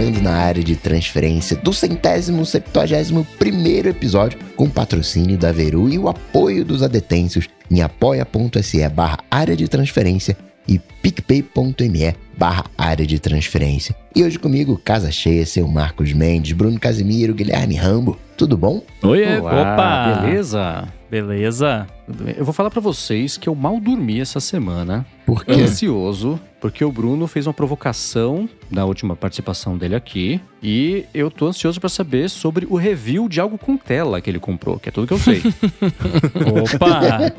entrando na área de transferência do centésimo septuagésimo primeiro episódio com patrocínio da Veru e o apoio dos adetensos em apoia.se barra área de transferência e picpay.me barra área de transferência. E hoje comigo, casa cheia, seu Marcos Mendes, Bruno Casimiro, Guilherme Rambo. Tudo bom? Oi, opa! beleza? Beleza? Eu vou falar pra vocês que eu mal dormi essa semana. Por quê? Ansioso, porque o Bruno fez uma provocação na última participação dele aqui. E eu tô ansioso pra saber sobre o review de algo com tela que ele comprou, que é tudo que eu sei. Opa!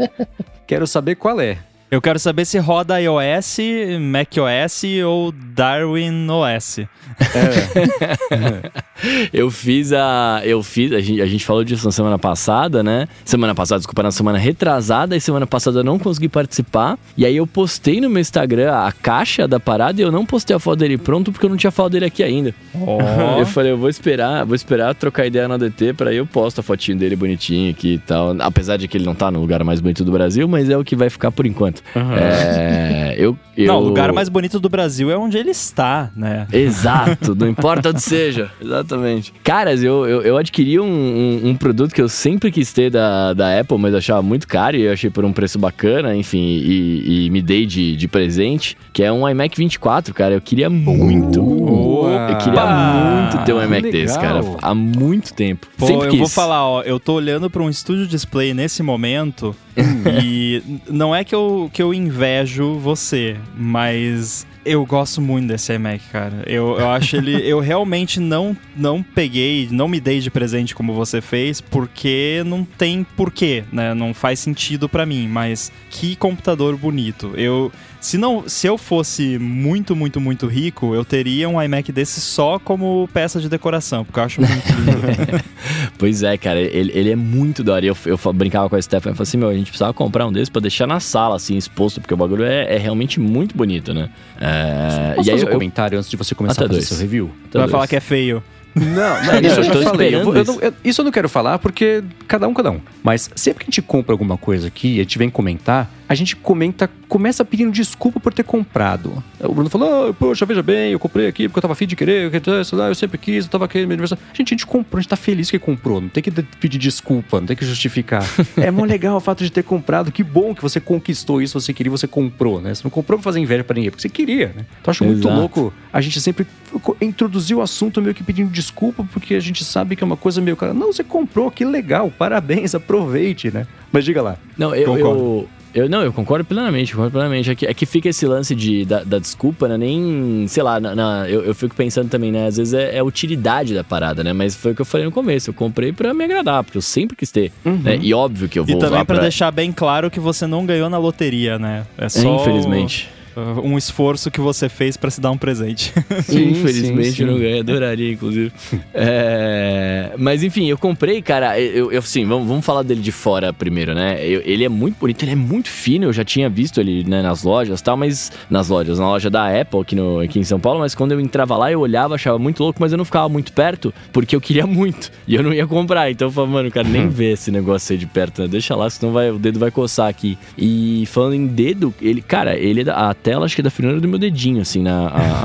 Quero saber qual é. Eu quero saber se roda iOS, macOS ou Darwin OS. Eu fiz a. Eu fiz. A gente, a gente falou disso na semana passada, né? Semana passada, desculpa, na semana retrasada. E semana passada eu não consegui participar. E aí eu postei no meu Instagram a caixa da parada e eu não postei a foto dele pronto porque eu não tinha foto dele aqui ainda. Ó. Eu falei, eu vou esperar, vou esperar trocar ideia no ADT pra aí eu posto a fotinho dele bonitinho aqui e tal. Apesar de que ele não tá no lugar mais bonito do Brasil, mas é o que vai ficar por enquanto. É, eu, eu... Não, o lugar mais bonito do Brasil é onde ele está, né? Exato, não importa onde seja. Exatamente. Caras, eu, eu, eu adquiri um, um, um produto que eu sempre quis ter da, da Apple, mas achava muito caro e eu achei por um preço bacana, enfim, e, e me dei de, de presente, que é um iMac 24, cara. Eu queria muito. Eu queria muito ter um iMac Que desse, legal. cara. Há muito tempo. Pô, sempre eu quis. vou falar, ó, eu tô olhando pra um estúdio display nesse momento e não é que eu, que eu invejo você, mas eu gosto muito desse iMac, cara. Eu, eu acho ele. Eu realmente não, não peguei, não me dei de presente como você fez, porque não tem porquê, né? Não faz sentido pra mim, mas que computador bonito. Eu. Se, não, se eu fosse muito, muito, muito rico, eu teria um iMac desse só como peça de decoração, porque eu acho muito lindo. Pois é, cara, ele, ele é muito da hora. Eu, eu brincava com a Stephanie e falei assim: meu, a gente precisava comprar um desses pra deixar na sala, assim, exposto, porque o bagulho é, é realmente muito bonito, né? É, Posso e aí fazer eu, um comentário antes de você começar Até a fazer dois. seu review? Tu vai falar que é feio. Não, não, Não, isso eu já falei. Eu eu eu- isso eu não quero falar porque cada um, cada um. Mas sempre que a gente compra alguma coisa aqui e a gente vem comentar, a gente comenta, começa pedindo desculpa por ter comprado. O Bruno falou, "Ah, poxa, veja bem, eu comprei aqui porque eu tava afim de querer, eu, sempre quis, eu tava aqui no meu aniversário. Gente, a gente comprou, a gente tá feliz que comprou, não tem que pedir desculpa, não tem que justificar. é mó legal o fato de ter comprado, que bom que você conquistou isso, você queria, você comprou, né? Você não comprou pra fazer inveja pra ninguém, porque você queria, né? Então acho muito Exato. louco a gente sempre introduziu o assunto meio que pedindo desculpa, porque a gente sabe que é uma coisa meio. cara, Não, você comprou, que legal, parabéns, aproveite, né? Mas diga lá. Não, eu, eu, eu- não, eu concordo plenamente, concordo plenamente. É que, é que fica esse lance de, da, da desculpa, né? Nem, sei lá, na, na- eu, eu fico pensando também, né? Às vezes é, é a utilidade da parada, né? Mas foi o que eu falei no começo. Eu comprei pra me agradar, porque eu sempre quis ter. né? E óbvio que eu vou E também usar pra pra... deixar bem claro que você não ganhou na loteria, né? É só Infelizmente. uh, um esforço que você fez pra se dar um presente. Sim, Infelizmente sim, eu não sim. ganhei, adoraria, inclusive. É, Mas enfim, eu comprei, cara. Eu, eu assim, vamos, vamos falar dele de fora primeiro, né? Eu- ele é muito bonito, ele é muito fino. Eu já tinha visto ele né, nas lojas e tal, mas. Nas lojas, na loja da Apple aqui, no, aqui em São Paulo, mas quando eu entrava lá, eu olhava, achava muito louco, mas eu não ficava muito perto, porque eu queria muito. E eu não ia comprar. Então eu falei, mano, cara, nem ver esse negócio aí de perto, né? Deixa lá, senão vai, o dedo vai coçar aqui. E falando em dedo, ele, cara, ele é da- a tela acho que é da finura do meu dedinho, assim, na, a-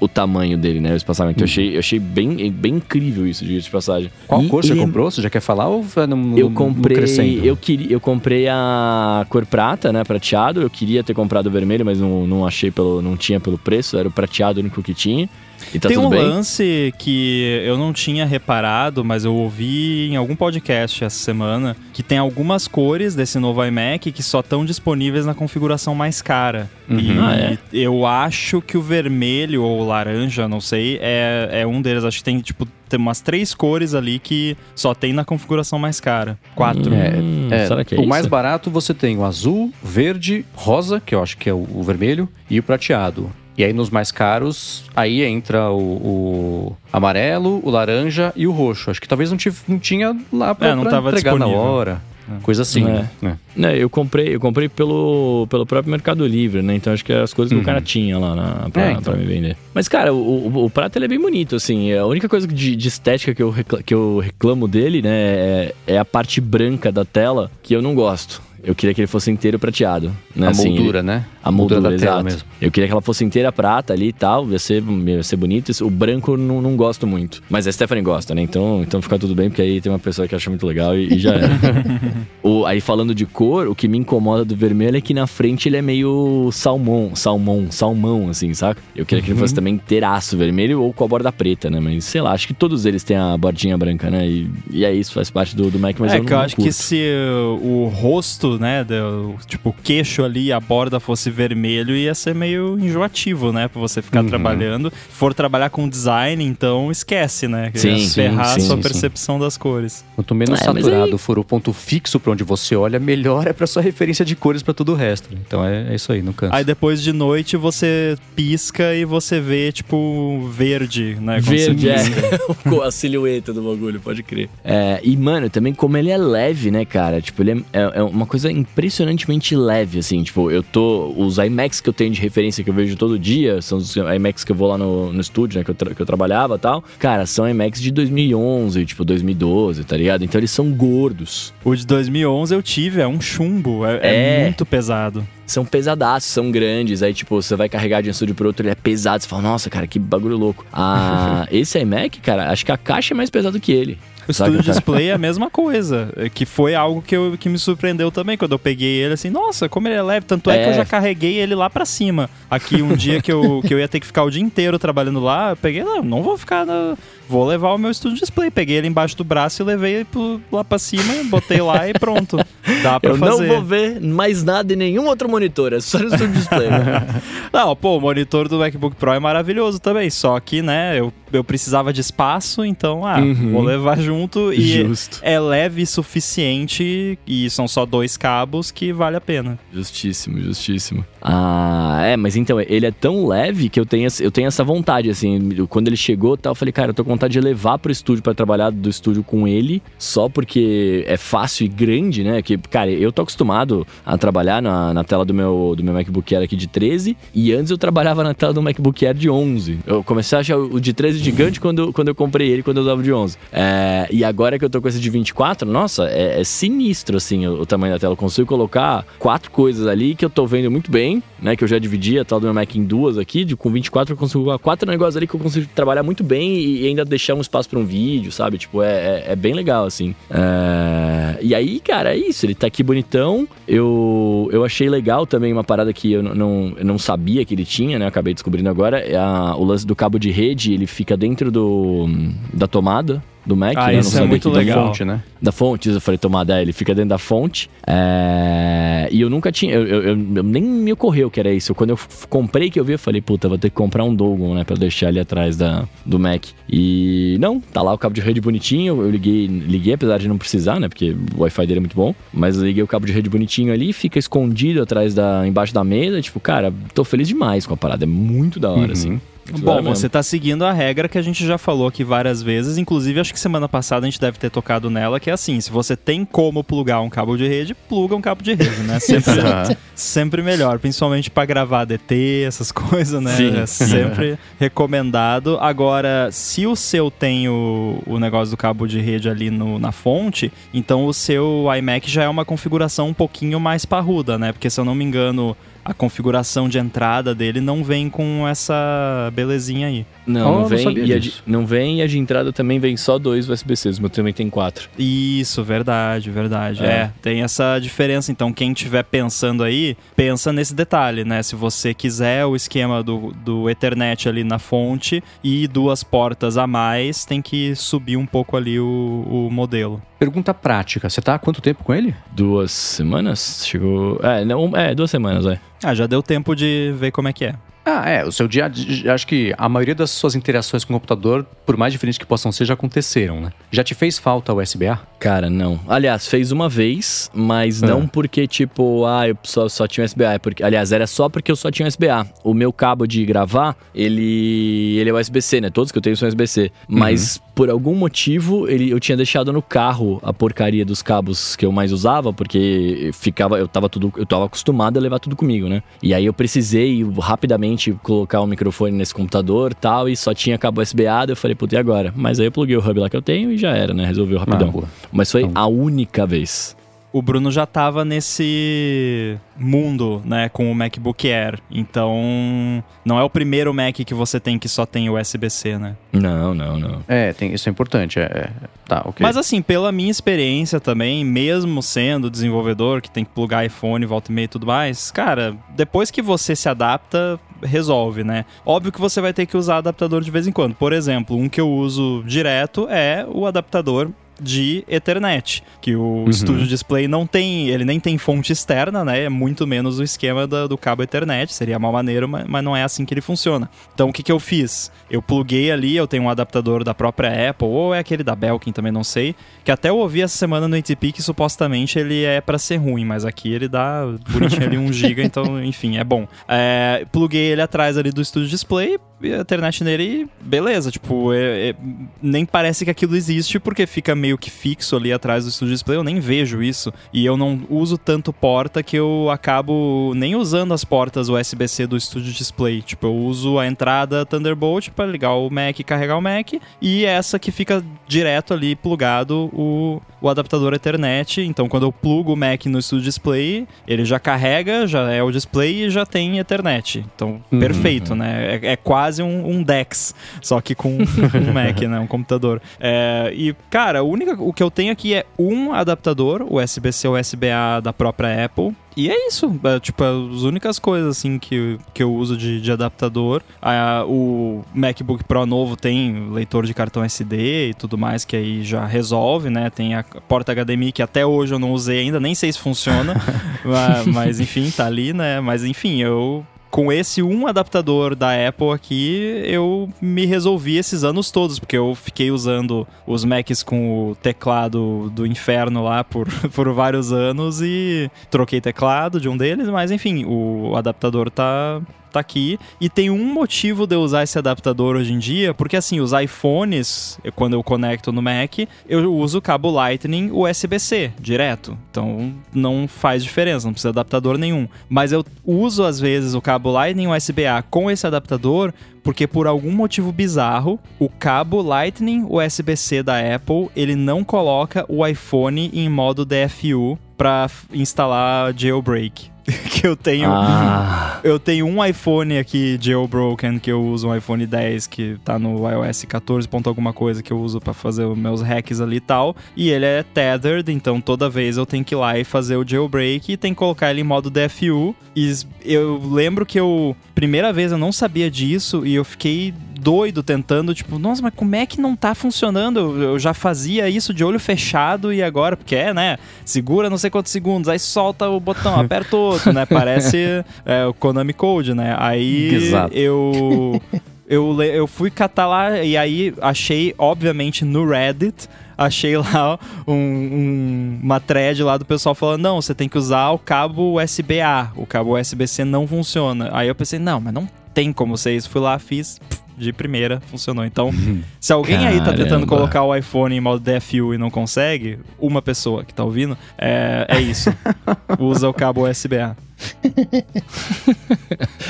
o tamanho dele, né? O espaçamento. Eu achei, eu achei bem, bem incrível isso, de passagem. Qual E cor você ele é- comprou? Você já quer falar ou no, no- Eu no comprei, crescendo? eu queria, eu comprei a cor prata, né, prateado. Eu queria ter comprado o vermelho, mas não, não achei pelo, não tinha pelo preço. Era o prateado o único que tinha. E tá Tem tudo um bem. lance que eu não tinha reparado, mas eu ouvi em algum podcast essa semana, que tem algumas cores desse novo iMac que só estão disponíveis na configuração mais cara. E Ah, é? eu acho que o vermelho ou o laranja, não sei, é, é um deles. Acho que tem, tipo, tem umas três cores ali que só tem na configuração mais cara. Quatro. Hum, É, será que é o isso? mais barato você tem o azul, verde, rosa, que eu acho que é o, o vermelho, e o prateado. E aí nos mais caros, aí entra o, o amarelo, o laranja e o roxo. Acho que talvez não, tive- não tinha lá pra, É, não pra entregar na disponível. hora. Coisa assim, É. né? É. Eu comprei, eu comprei pelo, pelo próprio Mercado Livre, né? Então acho que é as coisas que o cara tinha lá na, pra, É, então. pra me vender. Mas, cara, o, o, o prato ele é bem bonito, assim. A única coisa de, de estética que eu, recla- que eu reclamo dele, né, é, é a parte branca da tela que eu não gosto. Eu queria que ele fosse inteiro prateado. Né? A Assim, moldura, né? A moldura, da tela exato. mesmo. Eu queria que ela fosse inteira prata ali e tal, ia ser, ia ser bonito. O branco não, não gosto muito. Mas a Stephanie gosta, né? Então, então fica tudo bem, porque aí tem uma pessoa que acha muito legal e, e já era. o, aí falando de cor, o que me incomoda do vermelho é que na frente ele é meio salmão, salmão, salmão, assim, saca? Eu queria que ele fosse também inteiraço vermelho ou com a borda preta, né? Mas sei lá, acho que todos eles têm a bordinha branca, né? E, e é isso, faz parte do, do Mac, mas é eu que eu acho que curto. se uh, o rosto, né, do, tipo, o queixo ali, a borda fosse vermelho, ia ser meio enjoativo, né, pra você ficar Uhum. trabalhando. For trabalhar com design, então esquece, né? Sim, ia sim, ferrar sim, a sua sim. percepção das cores. Quanto menos É, saturado aí- for o ponto fixo pra onde você olha, melhor é pra sua referência de cores pra todo o resto. Então é, é isso aí, não cansa. Aí depois de noite você pisca e você vê, tipo, verde, né? Verde, é. a silhueta do bagulho, pode crer. É, e, mano, também como ele é leve, né, cara? Tipo, ele é, é- é uma coisa impressionantemente leve, assim. Tipo, eu tô... Os IMAX que eu tenho de referência que eu vejo todo dia, são os IMAX que eu vou lá no, no estúdio, né, que eu, que eu trabalhava e tal. Cara, são IMAX de 2011, tipo, 2012, tá ligado? Então eles são gordos. O de 2011 eu tive, é um chumbo, é, é É. muito pesado. São pesadaços, são grandes. Aí, tipo, você vai carregar de um estúdio pro outro, ele é pesado. Você fala, nossa, cara, que bagulho louco. Ah, esse iMac, cara, acho que a caixa é mais pesada que ele. O Studio? Display é a mesma coisa, é que foi algo que, eu, que me surpreendeu também, quando eu peguei ele assim, nossa, como ele é leve, tanto é, É. que eu já carreguei ele lá pra cima. Aqui um dia que eu, que eu ia ter que ficar o dia inteiro trabalhando lá, eu peguei, não, não vou ficar na... Vou levar o meu Studio Display. Peguei ele embaixo do braço e levei pro- lá pra cima, botei lá e pronto. Dá pra Eu fazer. não vou ver mais nada em nenhum outro monitor, é só no Studio Display. Não, pô, o monitor do MacBook Pro é maravilhoso também, só que, né, eu, eu precisava de espaço, então, ah, Uhum. vou levar junto e Justo. é leve o suficiente e são só dois cabos que vale a pena. Justíssimo, justíssimo. Ah, é, mas então, ele é tão leve que eu tenho, essa- eu tenho essa vontade, assim. eu- Quando ele chegou tal, eu falei, cara, eu tô com vontade de levar pro estúdio pra trabalhar do estúdio com ele, só porque é fácil e grande, né? Que, cara, eu tô acostumado a trabalhar na, na tela do meu, do meu MacBook Air aqui de 13, e antes eu trabalhava na tela do MacBook Air de 11. Eu comecei a achar o de 13 gigante quando, quando eu comprei ele, quando eu usava de 11. É, e agora que eu tô com esse de 24, nossa, é, é sinistro, assim, o, o tamanho da tela. Eu consigo colocar quatro coisas ali que eu tô vendo muito bem, né? Que eu já dividi a tela do meu Mac em duas aqui. De, com 24 eu consigo colocar quatro negócios ali que eu consigo trabalhar muito bem e, e ainda deixar um espaço pra um vídeo, sabe? Tipo, é, é, é bem legal, assim. É, e aí, cara, é isso. Ele tá aqui bonitão. Eu, eu achei legal também uma parada que eu não- não, eu não sabia que ele tinha, né? Eu acabei descobrindo agora. É a- o lance do cabo de rede, ele fica dentro do, da tomada do Mac. Ah, né? Isso é sabia muito que- Da legal. fonte, né? da fonte, eu falei tomada, é, ele fica dentro da fonte. É, E eu nunca tinha, eu, eu- eu- nem me ocorreu que era isso. Quando eu comprei que eu vi, eu falei, puta, vou ter que comprar um Dogon, né, pra deixar ali atrás da, do Mac. E não, tá lá o cabo de rede bonitinho, eu liguei, liguei apesar de não precisar, né, porque o Wi-Fi dele é muito bom, mas eu liguei o cabo de rede bonitinho ali, fica escondido atrás da, embaixo da mesa, tipo, cara, tô feliz demais com a parada, é muito da hora, Uhum. assim. Bom, você tá seguindo a regra que a gente já falou aqui várias vezes, inclusive acho que semana passada a gente deve ter tocado nela, que é assim, se você tem como plugar um cabo de rede, pluga um cabo de rede, né? Sempre, sempre melhor, principalmente pra gravar DT, essas coisas, né? Sim. É sempre recomendado. Agora, se o seu tem o, o negócio do cabo de rede ali no- na fonte, então o seu iMac já é uma configuração um pouquinho mais parruda, né? Porque se eu não me engano, a configuração de entrada dele não vem com essa belezinha aí. Não, Oh, não não vem, sabia e a de, não vem e a de entrada também vem só dois USB-Cs, meu também tem quatro. Isso, verdade, verdade. É. É. tem essa diferença. Então, quem estiver pensando aí, pensa nesse detalhe, né? Se você quiser o esquema do, do Ethernet ali na fonte e duas portas a mais, tem que subir um pouco ali o, o modelo. Pergunta prática. Você tá há quanto tempo com ele? Duas semanas? Chegou. É, não, é, duas semanas, é. Ah, já deu tempo de ver como é que é. Ah, é. O seu dia. Acho que a maioria das suas interações com o computador, por mais diferentes que possam ser, já aconteceram, né? Já te fez falta o USB-A? Cara, não. Aliás, fez uma vez, mas É. não porque, tipo, ah, eu só, só tinha USB-A. É porque, aliás, era só porque eu só tinha USB-A. O meu cabo de gravar, ele, ele é USB-C, né? Todos que eu tenho são USB-C. Mas, por algum motivo, ele, eu tinha deixado no carro a porcaria dos cabos que eu mais usava, porque ficava, eu tava tudo, eu tava acostumado a levar tudo comigo, né? E aí eu precisei rapidamente colocar o microfone nesse computador tal, e só tinha cabo USB-A, eu falei, puta, e agora? Mas aí eu pluguei o hub lá que eu tenho e já era, né? Resolveu rapidão. Ah. Mas foi Então. a única vez. O Bruno já tava nesse mundo, né, com o MacBook Air. Então, não é o primeiro Mac que você tem que só tem USB-C, né? Não, não, não. É, tem, isso é importante. É, é, tá, ok. Mas assim, pela minha experiência também, mesmo sendo desenvolvedor que tem que plugar iPhone, volta e meia e tudo mais, cara, depois que você se adapta, resolve, né? Óbvio que você vai ter que usar adaptador de vez em quando. Por exemplo, um que eu uso direto é o adaptador de Ethernet, que o Uhum. Studio Display não tem, ele nem tem fonte externa, né? É muito menos o esquema da- do cabo Ethernet, seria mal maneiro, mas, mas não é assim que ele funciona. Então o que, que eu fiz? Eu pluguei ali, eu tenho um adaptador da própria Apple, ou é aquele da Belkin também, não sei, que até eu ouvi essa semana no ATP que supostamente ele é pra ser ruim, mas aqui ele dá bonitinho ali 1 GB, então enfim, é bom. É, pluguei ele atrás ali do Studio Display, a internet nele, beleza, tipo, é- é- nem parece que aquilo existe porque fica meio que fixo ali atrás do Studio Display, eu nem vejo isso. E eu não uso tanto porta que eu acabo nem usando as portas USB-C do Studio Display. Tipo, eu uso a entrada Thunderbolt para ligar o Mac e carregar o Mac, e essa que fica direto ali plugado o, o adaptador Ethernet. Então, quando eu plugo o Mac no Studio Display, ele já carrega, já é o display e já tem Ethernet. Então, Uhum. perfeito, né? É, é quase um, um DeX, só que com um Mac, né? Um computador. É, e, cara, o, única, o que eu tenho aqui é um adaptador, USB-C ou USB-A da própria Apple. E é isso, é, tipo, as únicas coisas assim que, que eu uso de, de adaptador. Ah, o MacBook Pro novo tem leitor de cartão SD e tudo mais, que aí já resolve, né? Tem a porta HDMI que até hoje eu não usei ainda, nem sei se funciona, mas, mas enfim, tá ali, né? Mas enfim, eu com esse um adaptador da Apple aqui, eu me resolvi esses anos todos, porque eu fiquei usando os Macs com o teclado do inferno lá por, por vários anos e troquei teclado de um deles, mas enfim, o adaptador tá, tá aqui. E tem um motivo de eu usar esse adaptador hoje em dia, porque assim, os iPhones, eu- quando eu conecto no Mac, eu uso cabo Lightning USB-C direto. Então não faz diferença, não precisa de adaptador nenhum. Mas eu uso às vezes o cabo Lightning USB-A com esse adaptador porque por algum motivo bizarro, o cabo Lightning USB-C da Apple, ele não coloca o iPhone em modo DFU para instalar jailbreak. que eu tenho Ah, eu tenho um iPhone aqui jailbroken que eu uso, um iPhone 10 que tá no iOS 14. ponto alguma coisa que eu uso pra fazer os meus hacks ali e tal. E ele é tethered, então toda vez eu tenho que ir lá e fazer o jailbreak e tem que colocar ele em modo DFU. E eu lembro que eu, primeira vez eu não sabia disso e eu fiquei doido tentando, tipo, nossa, mas como é que não tá funcionando? Eu, eu já fazia isso de olho fechado e agora, porque é, né? Segura não sei quantos segundos, aí solta o botão, aperta o outro, né? Parece é, o Konami Code, né? Aí Exato. eu. Eu, eu fui catar lá e aí achei, obviamente, no Reddit, achei lá um- um- uma thread lá do pessoal falando: não, você tem que usar o cabo USB-A, o cabo USB-C não funciona. Aí eu pensei: não, mas não tem como ser isso. Fui lá, fiz. pff, De primeira, funcionou. Então, se alguém aí tá tentando Caramba. colocar o iPhone em modo DFU e não consegue, uma pessoa que tá ouvindo, é, é isso. Usa o cabo USB-A.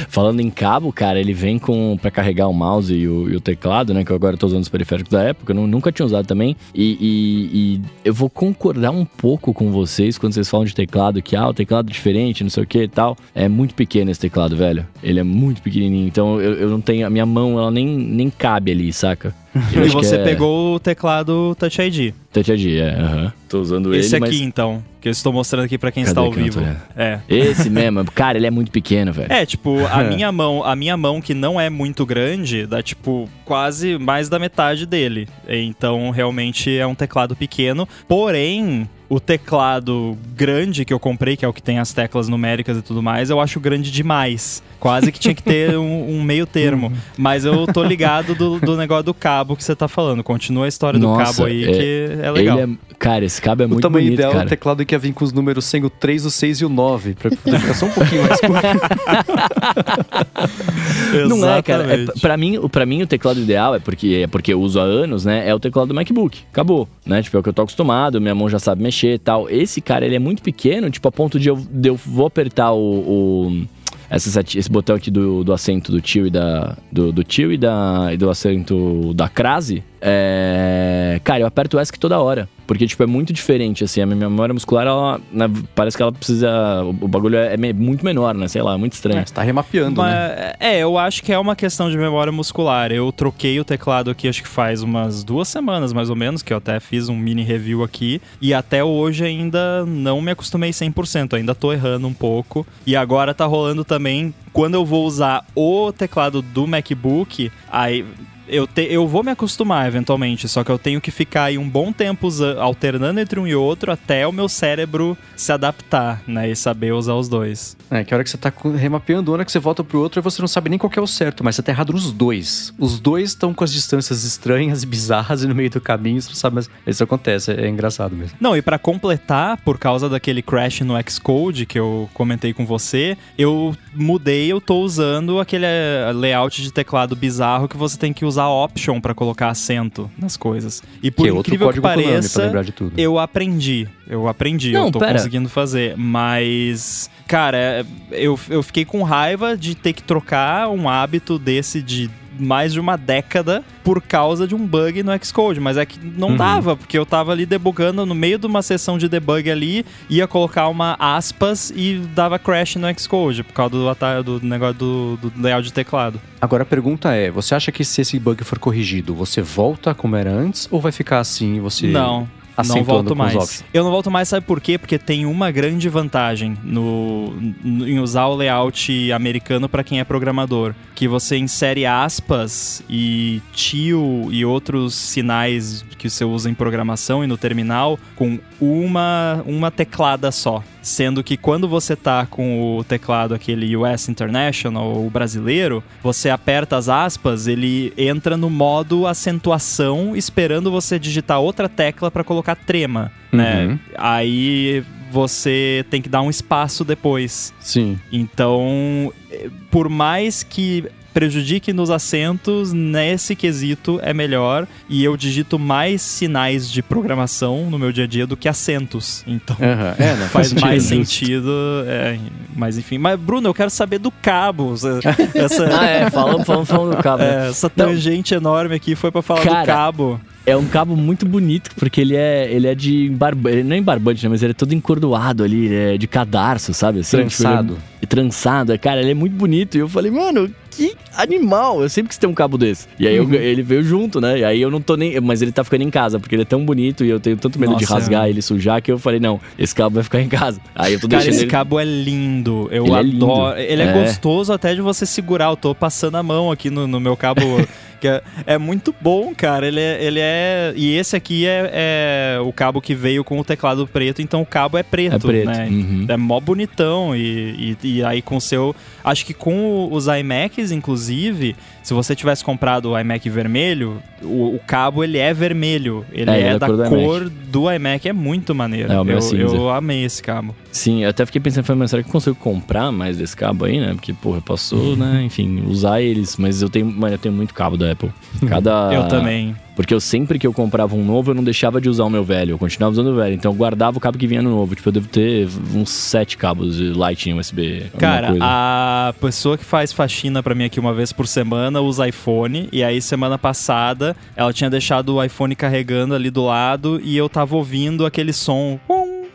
falando em cabo, cara, ele vem com para carregar o mouse e o, e o teclado, né? Que eu agora tô usando os periféricos da época, eu nu- nunca tinha usado também. E, e- e eu vou concordar um pouco com vocês quando vocês falam de teclado, que ah, o teclado é diferente, não sei o que e tal. É muito pequeno esse teclado, velho. Ele é muito pequenininho, então eu, eu não tenho. A minha mão, ela nem, nem cabe ali, saca? Eu E você é pegou o teclado Touch ID. Touch ID, é. aham. Tô usando Esse ele, aqui, mas. então, que eu estou mostrando aqui pra quem Cadê está ao vivo. É. Esse mesmo, cara, ele é muito pequeno, velho. É, tipo, a minha mão, a minha mão que não é muito grande, dá tipo quase mais da metade dele. Então, realmente é um teclado pequeno, porém o teclado grande que eu comprei, que é o que tem as teclas numéricas e tudo mais, eu acho grande demais. Quase que tinha que ter um, um meio termo. Mas eu tô ligado do, do negócio do cabo que você tá falando. Continua a história do Nossa, cabo aí, é- que é legal. Ele é, cara, esse cabo é o muito tamanho bonito, ideal é cara. o teclado que ia vir com os números sem o 3, o 6 e o 9, pra poder ficar só um pouquinho mais curto. Não é, cara. É, pra, mim, o- pra mim, o teclado ideal é porque, é porque eu uso há anos, né? É o teclado do MacBook. Acabou, né? Tipo, é o que eu tô acostumado, minha mão já sabe mexer e tal. Esse, cara, ele é muito pequeno, tipo, a ponto de eu, de eu vou apertar o... o- essa esse botão aqui do, do assento do tio e da. Do, do tio e, da, e do assento da crase. É... Cara, eu aperto o ESC toda hora. Porque, tipo, é muito diferente, assim. A minha memória muscular, ela, né, parece que ela precisa... O bagulho é, é muito menor, né? Sei lá, é muito estranho. É, você tá remapeando, Mas, né? É, eu acho que é uma questão de memória muscular. Eu troquei o teclado aqui, acho que faz umas duas semanas, mais ou menos, que eu até fiz um mini review aqui. E até hoje ainda não me acostumei 100%, ainda tô errando um pouco. E agora tá rolando também, quando eu vou usar o teclado do MacBook, aí eu, te, eu vou me acostumar eventualmente, só que eu tenho que ficar aí um bom tempo alternando entre um e outro até o meu cérebro se adaptar, né? E saber usar os dois. É, que a hora que você tá remapeando, a hora que você volta pro outro, você não sabe nem qual é o certo, mas você tá errado nos dois. Os dois estão com as distâncias estranhas e bizarras e no meio do caminho, você não sabe, mas isso acontece, é, é engraçado mesmo. Não, e para completar, por causa daquele crash no Xcode que eu comentei com você, eu mudei, eu tô usando aquele eh, layout de teclado bizarro que você tem que usar option para colocar acento nas coisas. E por que é incrível que pareça, lembrar de tudo. eu aprendi. Eu aprendi, Não, eu tô pera. conseguindo fazer. Mas, cara, eu, eu fiquei com raiva de ter que trocar um hábito desse de mais de uma década por causa de um bug no Xcode, mas é que não Uhum. dava, porque eu tava ali debugando no meio de uma sessão de debug ali, ia colocar uma aspas e dava crash no Xcode por causa do, do negócio do, do layout de teclado. Agora a pergunta é: você acha que se esse bug for corrigido, você volta como era antes ou vai ficar assim e você. Não. Não acentuando volto mais. Eu não volto mais, sabe por quê? Porque tem uma grande vantagem no, no- em usar o layout americano para quem é programador, que você insere aspas e tio e outros sinais que você usa em programação e no terminal com uma uma teclada só. Sendo que quando você tá com o teclado aquele US International, o brasileiro, você aperta as aspas, ele entra no modo acentuação, esperando você digitar outra tecla para colocar trema, né? Uhum. Aí você tem que dar um espaço depois. Sim. Então, por mais que prejudique nos acentos, nesse quesito é melhor. E eu digito mais sinais de programação no meu dia a dia do que acentos. Então. É, né? Faz mais sentido. é, mas enfim. Mas, Bruno, eu quero saber do cabo. Essa, Ah, é, falando, falando, falando do cabo. né? é, essa tangente enorme aqui foi pra falar do Cara, cabo. É um cabo muito bonito, porque ele é, ele é de barbante, não é em barbante, né, mas ele é todo encordoado ali, ele é de cadarço, sabe? Assim, Trançado. Tipo, é trançado, é, cara, ele é muito bonito. E eu falei, mano, que animal! Eu sempre quis ter um cabo desse. E aí eu- ele veio junto, né? E aí eu não tô nem. Mas ele tá ficando em casa, porque ele é tão bonito e eu tenho tanto medo de Nossa, rasgar é. ele sujar que eu falei, não, esse cabo vai ficar em casa. Aí eu tô Cara, esse ele. cabo é lindo. Eu Ele é lindo. adoro. Ele é. É. gostoso até de você segurar. Eu tô passando a mão aqui no, no meu cabo. que é, é muito bom, cara. Ele é. Ele é e esse aqui é, é o cabo que veio com o teclado preto, então o cabo é preto, É preto. né? Uhum. É mó bonitão. E, e, e aí com o seu. Acho que com os iMacs, inclusive, se você tivesse comprado o iMac vermelho, o, o cabo ele é vermelho. Ele É, é, ele é da cor do cor do iMac. É muito maneiro. É, o meu eu, cinza. eu amei esse cabo. Sim, eu até fiquei pensando, falei, mas será que eu consigo comprar mais desse cabo aí, né? Porque, porra, eu posso, né, enfim, usar eles, mas eu tenho, mano, eu tenho muito cabo da Apple. Cada. Eu também. Porque eu sempre que eu comprava um novo, eu não deixava de usar o meu velho. Eu continuava usando o velho. Então eu guardava o cabo que vinha no novo. Tipo, eu devo ter uns sete cabos de Lightning USB. Cara, coisa. a pessoa que faz faxina pra mim aqui uma vez por semana usa iPhone. E aí, semana passada, ela tinha deixado o iPhone carregando ali do lado e eu tava ouvindo aquele som,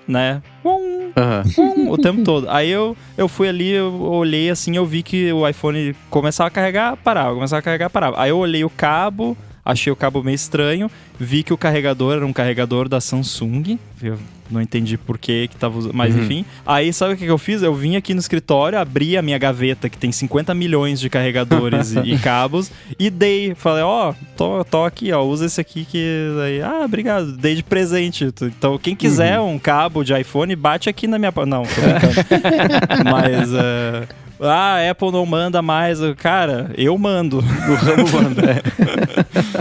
né? Um, Aham. um, o tempo todo. Aí eu, eu fui ali, eu olhei assim, eu vi que o iPhone começava a carregar, parava, começava a carregar, parava. Aí eu olhei o cabo, achei o cabo meio estranho, vi que o carregador era um carregador da Samsung. Eu não entendi por que que tava usando, mas Uhum. enfim. Aí sabe o que que eu fiz? Eu vim aqui no escritório, abri a minha gaveta que tem 50 milhões de carregadores e, e cabos e dei, falei, ó, tô, tô aqui, ó, usa esse aqui que aí, ah, obrigado, dei de presente. Então, quem quiser um cabo de iPhone, bate aqui na minha, não, tô brincando. mas é, ah, a Apple não manda mais. Cara, eu mando. O ramo manda.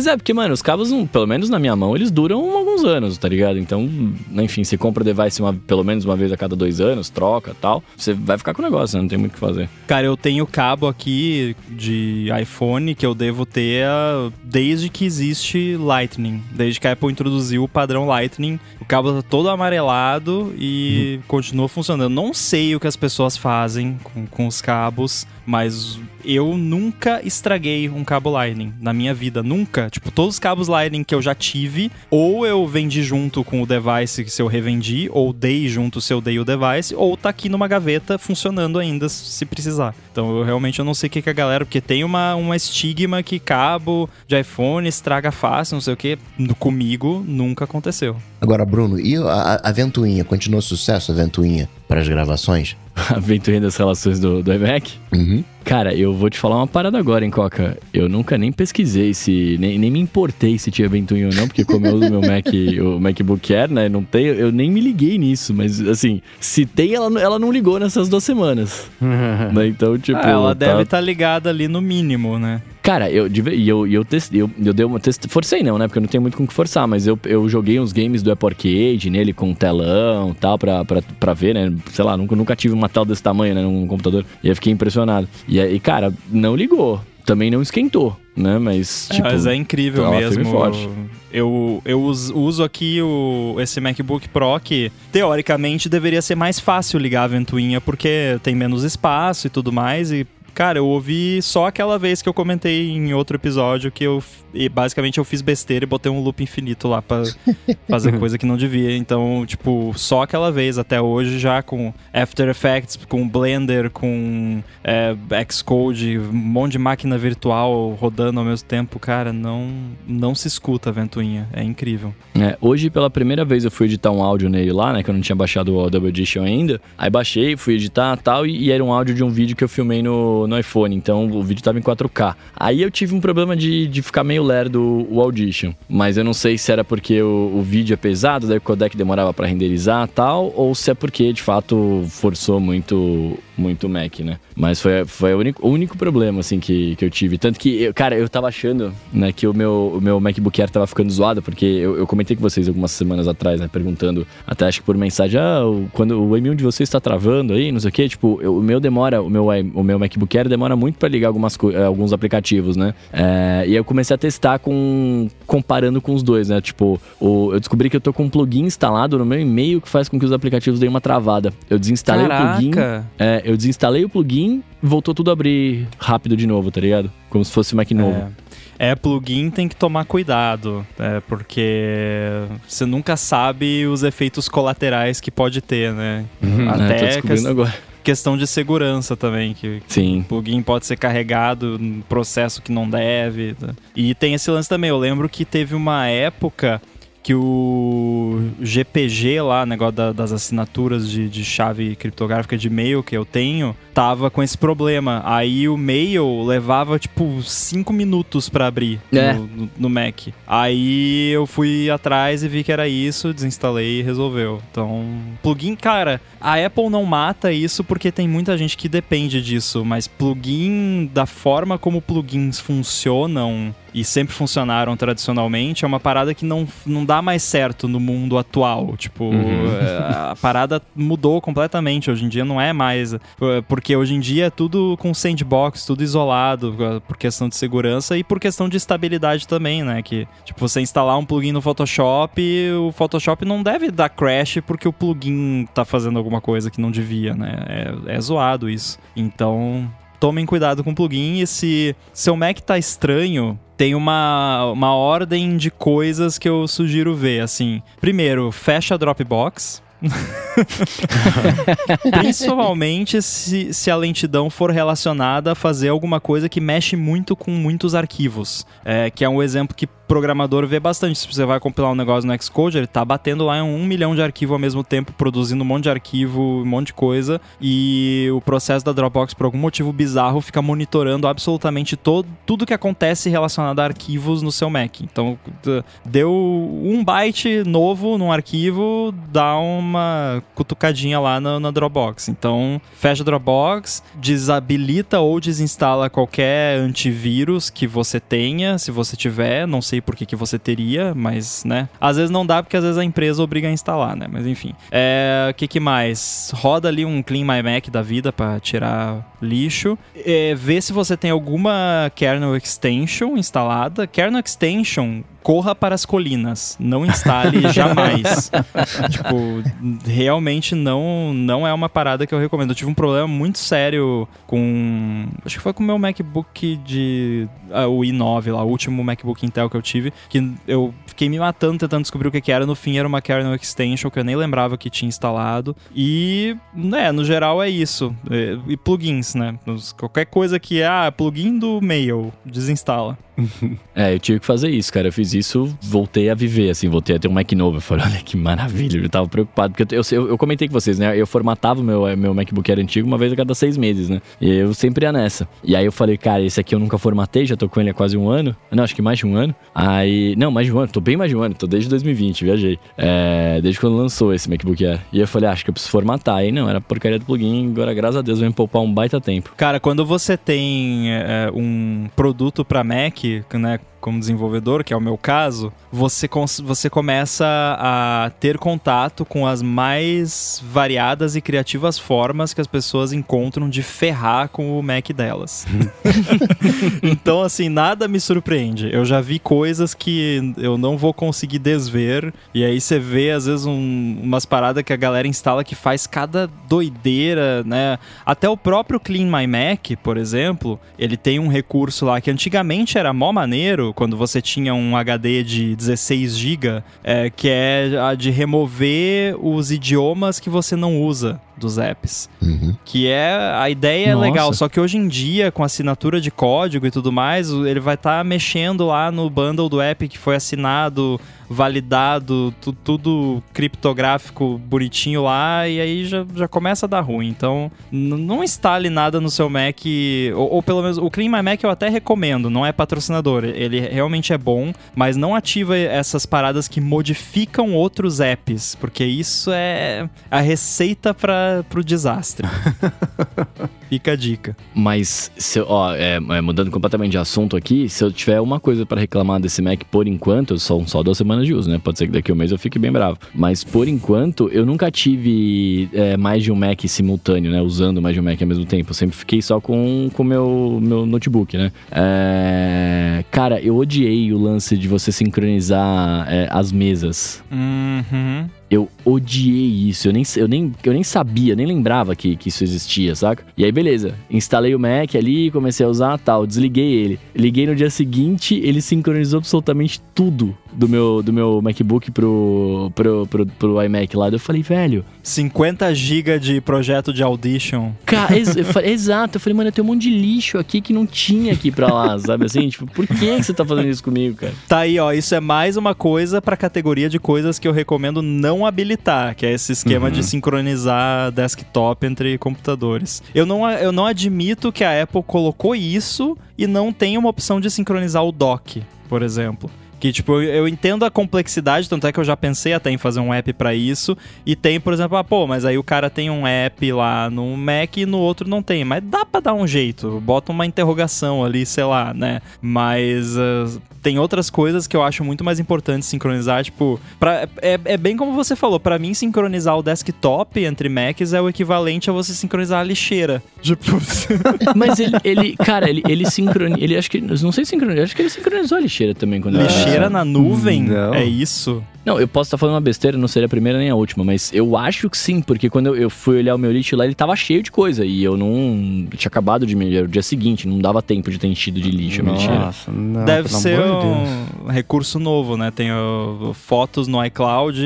Mas é, porque, mano, os cabos, não- pelo menos na minha mão, eles duram alguns anos, tá ligado? Então, enfim, você compra o device uma- pelo menos uma vez a cada dois anos, troca tal. Você vai ficar com o negócio, né? Não tem muito o que fazer. Cara, eu tenho cabo aqui de iPhone que eu devo ter ah, desde que existe Lightning. Desde que a Apple introduziu o padrão Lightning. O cabo tá todo amarelado e continua funcionando. Eu não sei o que as pessoas fazem com, com os cabos, mas eu nunca estraguei um cabo Lightning na minha vida. Nunca. Tipo, todos os cabos Lightning que eu já tive, ou eu vendi junto com o device se eu revendi, ou dei junto se eu dei o device, ou tá aqui numa gaveta funcionando ainda se precisar. Então eu realmente eu não sei o que, que a galera, porque tem uma, uma estigma que cabo de iPhone estraga fácil, não sei o que. Comigo nunca aconteceu. Agora, Bruno, e a, a Ventoinha? Continuou sucesso a Ventoinha para as gravações? a ventoinha das relações do, do iMac? Uhum. Cara, eu vou te falar uma parada agora, hein, Coca. Eu nunca nem pesquisei se. Nem, nem me importei se tinha ventoinha ou não, porque como eu uso meu Mac, o MacBook Air, né? Não tem, eu nem me liguei nisso, mas assim, se tem, ela, ela não ligou nessas duas semanas. né? Então, tipo. Ah, ela tá- deve estar ligada ali no mínimo, né? Cara, eu, eu, eu, testei, eu, eu dei uma test... Forcei não, né? Porque eu não tenho muito com o que forçar, mas eu, eu joguei uns games do Apple Arcade nele com telão e tal, pra, pra, pra ver, né? Sei lá, nunca, nunca tive uma tela desse tamanho, né? Num computador. E aí fiquei impressionado. E aí, cara, não ligou. Também não esquentou, né? Mas, tipo... Mas é incrível tá mesmo. forte. Eu, eu us- uso aqui o, esse MacBook Pro que, teoricamente, deveria ser mais fácil ligar a ventoinha, porque tem menos espaço e tudo mais. E, cara, eu ouvi só aquela vez que eu comentei em outro episódio que eu, e basicamente, eu fiz besteira e botei um loop infinito lá pra fazer coisa que não devia. Então, tipo, só aquela vez até hoje, já com After Effects, com Blender, com é, Xcode, um monte de máquina virtual rodando ao mesmo tempo, cara, não, não se escuta a ventoinha. É incrível. É, hoje, pela primeira vez, eu fui editar um áudio nele lá, né? Que eu não tinha baixado o Double Edition ainda. Aí baixei, fui editar e tal, e, e era um áudio de um vídeo que eu filmei no, no iPhone. Então o vídeo tava em 4K. Aí eu tive um problema de, de ficar meio lerdo o, Audition. Mas eu não sei se era porque o, o vídeo é pesado, daí o codec demorava pra renderizar tal, ou se é porque de fato forçou muito muito Mac, né? Mas foi, foi o, único, o único problema, assim, que, que eu tive. Tanto que, eu, cara, eu tava achando, né, que o meu, o meu MacBook Air tava ficando zoado, porque eu, eu comentei com vocês algumas semanas atrás, né, perguntando, até acho que por mensagem, ah, o- quando o M1 de vocês está travando aí, não sei o quê, tipo, eu- o meu demora, o meu, o meu MacBook Air demora muito pra ligar algumas, eh, alguns aplicativos, né? É, e aí eu comecei a testar com, comparando com os dois, né? Tipo, o, eu descobri que eu tô com um plugin instalado no meu e-mail que faz com que os aplicativos deem uma travada. Eu desinstalei o plugin. Caraca! É, eu desinstalei o plugin voltou tudo a abrir rápido de novo, tá ligado? Como se fosse Mac novo. É, plugin tem que tomar cuidado, é, porque você nunca sabe os efeitos colaterais que pode ter, né? É, tô Até descobrindo ques- agora. questão de segurança também, que Sim. o plugin pode ser carregado num processo que não deve. tá? E tem esse lance também, eu lembro que teve uma época que o GPG lá, negócio da- das assinaturas de, de chave criptográfica de e-mail que eu tenho, tava com esse problema. Aí o mail levava, tipo, cinco minutos pra abrir É. no, no- no Mac. Aí eu fui atrás e vi que era isso, desinstalei e resolveu. Então, plugin, cara, a Apple não mata isso porque tem muita gente que depende disso, mas plugin, da forma como plugins funcionam e sempre funcionaram tradicionalmente, é uma parada que não, não dá mais certo no mundo atual. Tipo, é, a parada mudou completamente. Hoje em dia não é mais. é, Porque hoje em dia é tudo com sandbox, tudo isolado, é, por questão de segurança e por questão de estabilidade também, né? Que, tipo, você instalar um plugin no Photoshop, o Photoshop não deve dar crash porque o plugin tá fazendo alguma coisa que não devia, né? É, é zoado isso. Então, tomem cuidado com o plugin e se seu Mac tá estranho, tem uma, uma ordem de coisas que eu sugiro ver, assim. Primeiro, fecha a Dropbox. Principalmente se, se a lentidão for relacionada a fazer alguma coisa que mexe muito com muitos arquivos. É, que é um exemplo que programador vê bastante. Se você vai compilar um negócio no Xcode, ele tá batendo lá em um milhão de arquivos ao mesmo tempo, produzindo um monte de arquivo, um monte de coisa. E o processo da Dropbox, por algum motivo bizarro, fica monitorando absolutamente todo, tudo que acontece relacionado a arquivos no seu Mac. Então, deu um byte novo num arquivo, dá uma cutucadinha lá na, na Dropbox. Então, fecha a Dropbox, desabilita ou desinstala qualquer antivírus que você tenha, se você tiver, não sei por que, que você teria, mas, né? Às vezes não dá porque às vezes a empresa obriga a instalar, né? Mas enfim. É, o que, que mais? Roda ali um Clean My Mac da vida para tirar lixo. É, vê se você tem alguma kernel extension instalada. Kernel extension corra para as colinas. Não instale jamais. tipo, realmente não, não é uma parada que eu recomendo. Eu tive um problema muito sério com. Acho que foi com o meu MacBook de. ah, o i9 lá, o último MacBook Intel que eu tive. Que eu fiquei me matando tentando descobrir o que, que era. No fim, era uma kernel extension que eu nem lembrava que tinha instalado. E, né, no geral é isso. E, e plugins, né? Qualquer coisa que, ah, plugin do Mail, desinstala. É, eu tive que fazer isso, cara. Eu fiz isso, voltei a viver, assim, voltei a ter um Mac novo. Eu falei, olha que maravilha. Eu tava preocupado, porque eu, eu, eu comentei com vocês, né? Eu formatava o meu, meu MacBook era antigo uma vez a cada seis meses, né? E eu sempre ia nessa. E aí eu falei, cara, esse aqui eu nunca formatei, já tô com ele há quase um ano. Não, acho que mais de um ano. Aí, não, mais de um ano, tô bem mais de um ano, tô desde 2020, viajei. É, desde quando lançou esse MacBook Air. E eu falei, ah, acho que eu preciso formatar. Aí não, era porcaria do plugin, agora graças a Deus vai me poupar um baita tempo. Cara, quando você tem é, um produto para Mac, né, como desenvolvedor, que é o meu caso, você, você começa a ter contato com as mais variadas e criativas formas que as pessoas encontram de ferrar com o Mac delas. então, assim, nada me surpreende. Eu já vi coisas que eu não vou conseguir desver, e aí você vê, às vezes, um- umas paradas que a galera instala que faz cada doideira, né? Até o próprio Clean My Mac, por exemplo, ele tem um recurso lá que antigamente era mó maneiro, quando você tinha um HD de 16 GB, é, que é a de remover os idiomas que você não usa dos apps. Uhum. Que é. A ideia é Nossa. legal, só que hoje em dia, com assinatura de código e tudo mais, ele vai estar mexendo lá no bundle do app que foi assinado, validado, tu- tudo criptográfico bonitinho lá, e aí já, já começa a dar ruim. Então, não instale nada no seu Mac, ou, ou pelo menos o Clean My Mac eu até recomendo, não é patrocinador, ele realmente é bom, mas não ativa essas paradas que modificam outros apps, porque isso é a receita para pro desastre. Fica a dica. Mas, se eu- ó, é, é, mudando completamente de assunto aqui, se eu tiver uma coisa pra reclamar desse Mac por enquanto, são só duas semanas de uso, né? Pode ser que daqui a um mês eu fique bem bravo. Mas por enquanto, eu nunca tive é, mais de um Mac simultâneo, né? Usando mais de um Mac ao mesmo tempo. Eu sempre fiquei só com o meu, meu notebook, né? É, cara, eu odiei o lance de você sincronizar é, as mesas. Uhum. Eu odiei isso. Eu nem, eu nem, eu nem sabia, nem lembrava que, que isso existia, saca? E aí, beleza. Instalei o Mac ali, comecei a usar tal, desliguei ele. Liguei no dia seguinte, ele sincronizou absolutamente tudo do meu, do meu MacBook pro, pro, pro, pro iMac lá. Eu falei, velho. 50 GB de projeto de Audition. Cara, ex- exato. Eu falei, mano, eu tenho um monte de lixo aqui que não tinha aqui pra lá, sabe assim? Tipo, por que, que você tá fazendo isso comigo, cara? Tá aí, ó. Isso é mais uma coisa pra categoria de coisas que eu recomendo não habilitar, que é esse esquema de sincronizar desktop entre computadores. Eu não, eu não admito que a Apple colocou isso e não tem uma opção de sincronizar o dock, por exemplo. Que, tipo, eu, eu entendo a complexidade, tanto é que eu já pensei até em fazer um app pra isso. E tem, por exemplo, ah, pô, mas aí o cara tem um app lá no Mac e no outro não tem. Mas dá pra dar um jeito. Bota uma interrogação ali, sei lá, né? Mas ah, tem outras coisas que eu acho muito mais importante sincronizar. Tipo, pra, é, é bem como você falou. Pra mim, sincronizar o desktop entre Macs é o equivalente a você sincronizar a lixeira. Tipo, Mas ele, ele cara, ele, ele sincronizou. Ele acho que. Não sei se sincronizou. Acho que ele sincronizou a lixeira também quando lixeira na nuvem não. é isso. Não, eu posso estar falando uma besteira, não seria a primeira nem a última, mas eu acho que sim, porque quando eu, eu fui olhar o meu lixo lá, ele tava cheio de coisa e eu não. Tinha acabado de me. Era o dia seguinte, não dava tempo de ter enchido de lixo a minha lixeira. Nossa, não, Deve pelo ser amor de Deus. um recurso novo, né? Tem ó, fotos no iCloud,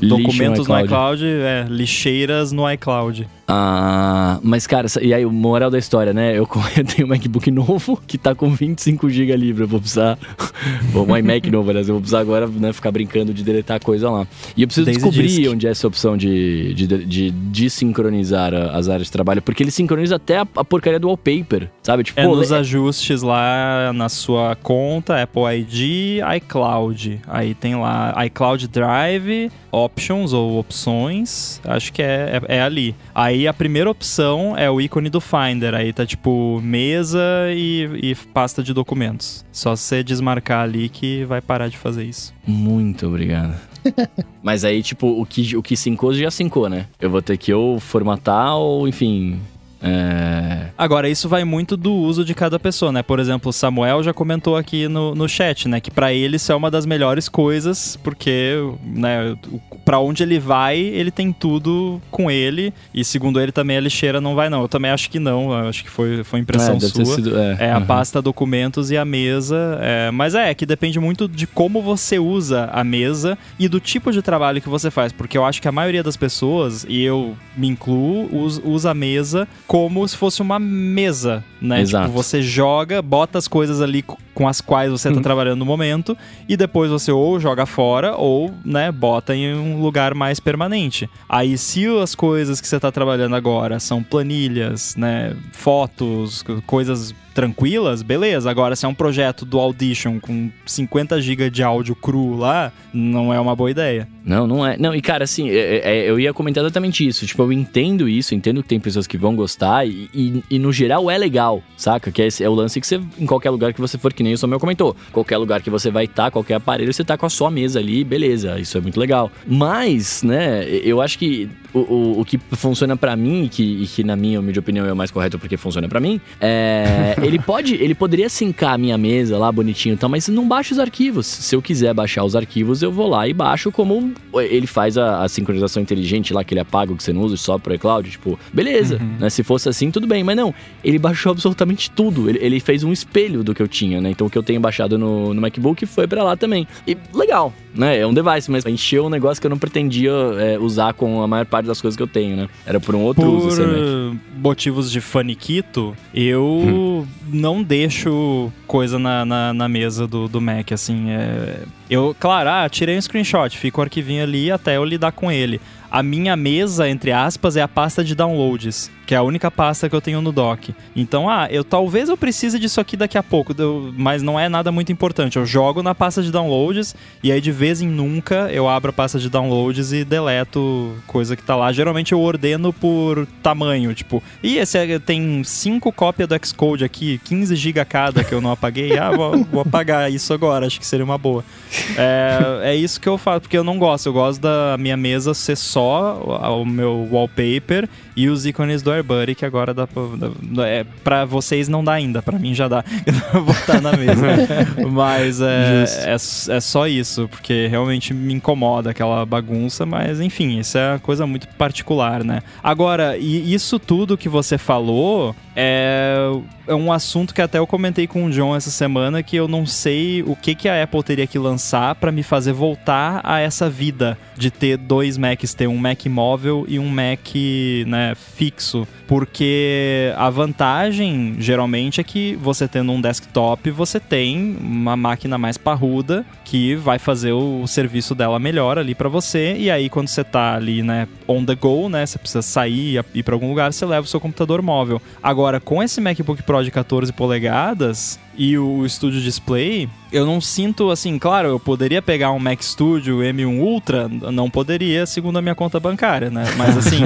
Lixo documentos no no iCloud. iCloud, é, lixeiras no iCloud. Ah, mas cara, e aí, o moral da história, né? Eu, eu tenho um MacBook novo que tá com 25 GB livre. Eu vou precisar. Um iMac novo, aliás. Eu vou precisar agora, né, ficar brincando de deletar coisa lá. E eu preciso Daisy descobrir Disk. onde é essa opção de, de, de, de sincronizar a- as áreas de trabalho, porque ele sincroniza até a, a porcaria do wallpaper, sabe? Tipo, É pô, nos le- ajustes lá na sua conta, Apple ID, iCloud. Aí tem lá iCloud Drive, Options ou opções. Acho que é, é, é ali. Aí a primeira opção é o ícone do Finder. Aí tá tipo mesa e, e pasta de documentos. Só você desmarcar ali que vai parar de fazer isso. Muito obrigado. Mas aí, tipo, o que, o que sincou já sincou, né? Eu vou ter que ou formatar ou, enfim, É... Agora, isso vai muito do uso de cada pessoa, né? Por exemplo, o Samuel já comentou aqui no, no chat, né? Que para ele isso é uma das melhores coisas, porque, né, para onde ele vai, ele tem tudo com ele. E segundo ele também a lixeira não vai, não. Eu também acho que não. Eu acho que foi, foi impressão É, sua. sido- é. É a Uhum. pasta documentos e a mesa. é, mas é, que depende muito de como você usa a mesa e do tipo de trabalho que você faz. Porque eu acho que a maioria das pessoas, e eu me incluo, us- usa a mesa como se fosse uma mesa, né? Exato. Tipo, você joga, bota as coisas ali com as quais você tá trabalhando no momento e depois você ou joga fora ou, né, bota em um lugar mais permanente. Aí se as coisas que você tá trabalhando agora são planilhas, né, fotos, co- coisas tranquilas, beleza. Agora se é um projeto do Audition com 50 GB de áudio cru lá, não é uma boa ideia. Não, não é. Não, e cara, assim, é- é- eu ia comentar exatamente isso. Tipo, eu entendo isso, entendo que tem pessoas que vão gostar e, e- e no geral é legal, saca? Que é, é o lance que você, em qualquer lugar que você for, que nem o Samuel comentou, qualquer lugar que você vai estar, qualquer aparelho, você tá com a sua mesa ali, beleza, isso é muito legal. Mas, né, eu acho que o, o, o que funciona pra mim, e que, e que na minha humilde opinião é o mais correto porque funciona pra mim, é. ele pode, ele poderia sincar a minha mesa lá bonitinho e tal, mas não baixa os arquivos. Se eu quiser baixar os arquivos, eu vou lá e baixo como ele faz a, a sincronização inteligente lá, que ele apaga o que você não usa só pro iCloud. Tipo, beleza, né? Se fosse assim, tudo bem. Mas não, ele baixou absolutamente tudo. Ele, ele fez um espelho do que eu tinha, né? Então o que eu tenho baixado no, no MacBook foi pra lá também. E legal, né? É um device, mas encheu um negócio que eu não pretendia é, usar com a maior parte das coisas que eu tenho, né? Era por um outro uso Por esse Mac. uh, motivos de faniquito, eu não deixo coisa na, na, na mesa do, do Mac, assim. É... Eu, claro, ah, tirei um screenshot, fica o arquivinho ali até eu lidar com ele. A minha mesa, entre aspas, é a pasta de downloads, que é a única pasta que eu tenho no dock. Então, ah, eu talvez eu precise disso aqui daqui a pouco, mas não é nada muito importante. Eu jogo na pasta de downloads e aí de vez em nunca eu abro a pasta de downloads e deleto coisa que tá lá. Geralmente eu ordeno por tamanho, tipo, e esse é- tem cinco cópias do Xcode aqui, 15 GB cada que eu não apaguei. Ah, vou, vou apagar isso agora, acho que seria uma boa. É, é isso que eu faço, porque eu não gosto. Eu gosto da minha mesa ser só o meu wallpaper e os ícones do AirBuddy, que agora dá pra, dá- é, pra vocês não dá ainda, pra mim já dá botar na mesa. mas é, é, é só isso, porque realmente me incomoda aquela bagunça, mas enfim, isso é uma coisa muito particular, né? Agora, e isso tudo que você falou é, é um assunto que até eu comentei com o John essa semana que eu não sei o que, que a Apple teria que lançar pra me fazer voltar a essa vida de ter dois Macs, ter um Mac móvel e um Mac né, fixo. Porque a vantagem, geralmente, é que você tendo um desktop, você tem uma máquina mais parruda que vai fazer o, serviço dela melhor ali pra você. E aí, quando você tá ali, né, on the go, né, você precisa sair e ir pra algum lugar, você leva o seu computador móvel. Agora, com esse MacBook Pro de 14 polegadas e o Studio Display, eu não sinto assim, claro, eu poderia pegar um Mac Studio M1 Ultra, não poderia, segundo a minha conta bancária, né? Mas assim,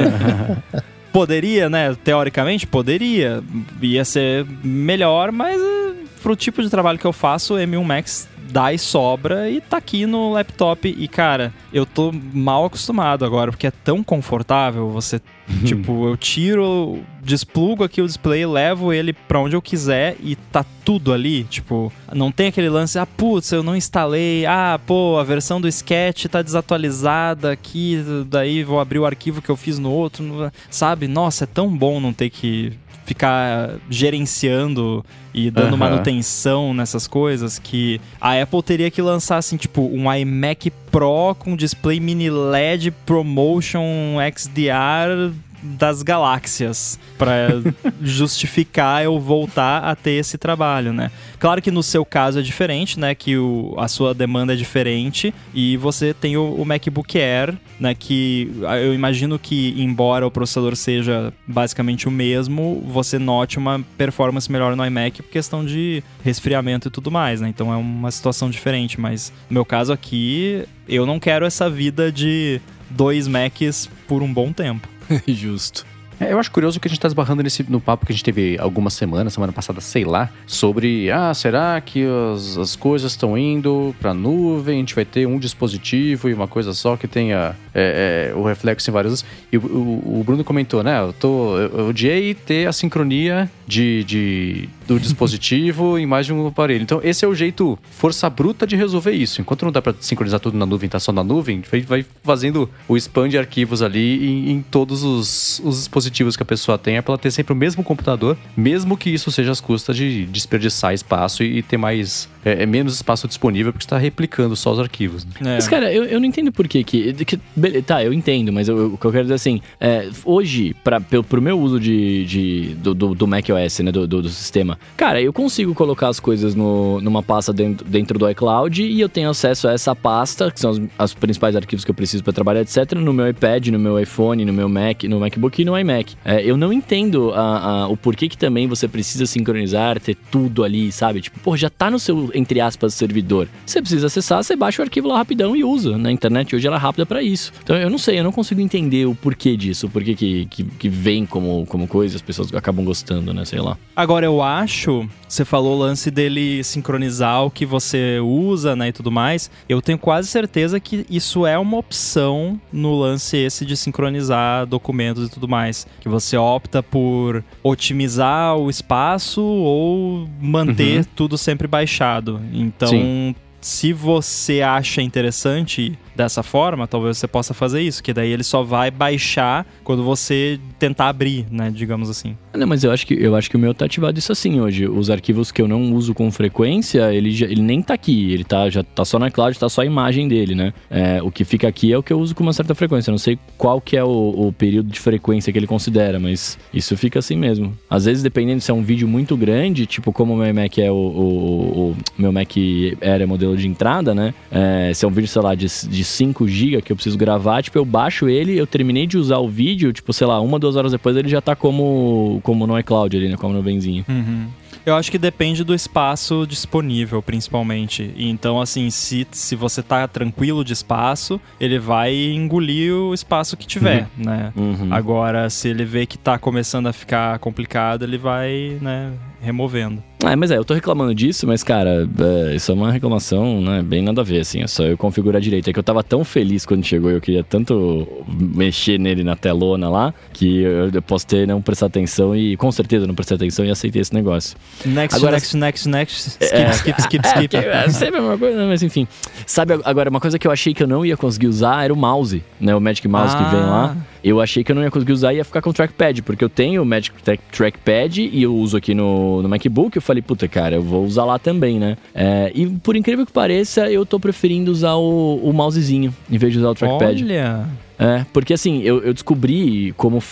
poderia, né? Teoricamente, poderia. Ia ser melhor, mas eh, pro tipo de trabalho que eu faço, o M1 Max dá e sobra e tá aqui no laptop. E, cara, eu tô mal acostumado agora, porque é tão confortável. Você, tipo, eu tiro, desplugo aqui o display, levo ele pra onde eu quiser e tá tudo ali. Tipo, não tem aquele lance, ah, putz, eu não instalei. Ah, pô, a versão do Sketch tá desatualizada aqui, daí vou abrir o arquivo que eu fiz no outro, sabe? Nossa, é tão bom não ter que ficar gerenciando e dando manutenção nessas coisas que a Apple teria que lançar assim, tipo, um iMac Pro com display mini LED Promotion XDR das galáxias para justificar eu voltar a ter esse trabalho, né? Claro que no seu caso é diferente, né? Que o, a sua demanda é diferente e você tem o, o MacBook Air, né? Que eu imagino que, embora o processador seja basicamente o mesmo, você note uma performance melhor no iMac por questão de resfriamento e tudo mais, né? Então é uma situação diferente, mas no meu caso aqui, eu não quero essa vida de dois Macs por um bom tempo. Justo. É, eu acho curioso que a gente tá esbarrando nesse, no papo que a gente teve algumas semanas, semana passada, sei lá, sobre, ah, será que as, as coisas estão indo pra nuvem, a gente vai ter um dispositivo e uma coisa só que tenha é, é, o reflexo em vários. E o, o, o, Bruno comentou, né? Eu, tô, eu odiei ter a sincronia de, de, do dispositivo em mais de um aparelho. Então, esse é o jeito força bruta de resolver isso. Enquanto não dá para sincronizar tudo na nuvem, tá só na nuvem, vai, vai fazendo o spam de arquivos ali em, em todos os, os, dispositivos que a pessoa tem, é para ela ter sempre o mesmo computador, mesmo que isso seja às custas de desperdiçar espaço e, e ter mais é, é, menos espaço disponível porque está replicando só os arquivos. Né? É. Mas, cara, eu, eu não entendo por que que... que tá, eu entendo, mas eu, o que eu quero dizer assim, é, hoje, para pro meu uso de, de do, do, do macOS, né, do, do, do, sistema, cara, eu consigo colocar as coisas no, numa pasta dentro, dentro do iCloud e eu tenho acesso a essa pasta, que são os, os principais arquivos que eu preciso para trabalhar, etc., no meu iPad, no meu iPhone, no meu Mac, no MacBook e no iMac. É, eu não entendo a, a, o porquê que também você precisa sincronizar, ter tudo ali, sabe? Tipo, pô, já tá no seu entre aspas, servidor. Você precisa acessar, você baixa o arquivo lá rapidão e usa. Na internet hoje ela é rápida para isso. Então eu não sei, eu não consigo entender o porquê disso, o porquê que, que, que vem como, como coisa, as pessoas acabam gostando, né? Sei lá. Agora eu acho, você falou o lance dele sincronizar o que você usa, né, e tudo mais. Eu tenho quase certeza que isso é uma opção no lance esse de sincronizar documentos e tudo mais. Que você opta por otimizar o espaço ou manter uhum. tudo sempre baixado. Então, Sim. se você acha interessante dessa forma, talvez você possa fazer isso, que daí ele só vai baixar quando você tentar abrir, né, digamos assim. Não, mas eu acho que eu acho que o meu tá ativado isso assim hoje. Os arquivos que eu não uso com frequência, ele, já, ele nem tá aqui, ele tá já tá só na cloud, tá só a imagem dele, né? É, o que fica aqui é o que eu uso com uma certa frequência. Eu não sei qual que é o, o, período de frequência que ele considera, mas isso fica assim mesmo. Às vezes, dependendo se é um vídeo muito grande, tipo como o meu Mac é o, o, o meu Mac era modelo de entrada, né? É, se é um vídeo, sei lá, de, de 5 GB que eu preciso gravar, tipo, eu baixo ele, eu terminei de usar o vídeo, tipo, sei lá, uma, duas horas depois ele já tá como, como no iCloud ali, né? Como no benzinho. Uhum. Eu acho que depende do espaço disponível, principalmente. Então, assim, se, se você tá tranquilo de espaço, ele vai engolir o espaço que tiver, uhum. né? Uhum. Agora, se ele vê que tá começando a ficar complicado, ele vai, né, removendo. Ah, mas é, eu tô reclamando disso, mas, cara, é, isso é uma reclamação, né, bem nada a ver, assim, é só eu configurar direito. É que eu tava tão feliz quando chegou e eu queria tanto mexer nele na telona lá, que eu, eu posso ter não prestar atenção e, com certeza, não prestei atenção e aceitei esse negócio. Next, agora, next, next, next, skip, é, skip, skip, skip. É, é sempre a mesma coisa, mas enfim. Sabe, agora, uma coisa que eu achei que eu não ia conseguir usar era o mouse, né, o Magic Mouse ah. que vem lá. Eu achei que eu não ia conseguir usar e ia ficar com o trackpad, porque eu tenho o Magic Trackpad e eu uso aqui no, no MacBook. Eu falei, puta, cara, eu vou usar lá também, né? É, e por incrível que pareça, eu tô preferindo usar o, o mousezinho em vez de usar o trackpad. Olha! É, porque assim, eu, eu descobri como.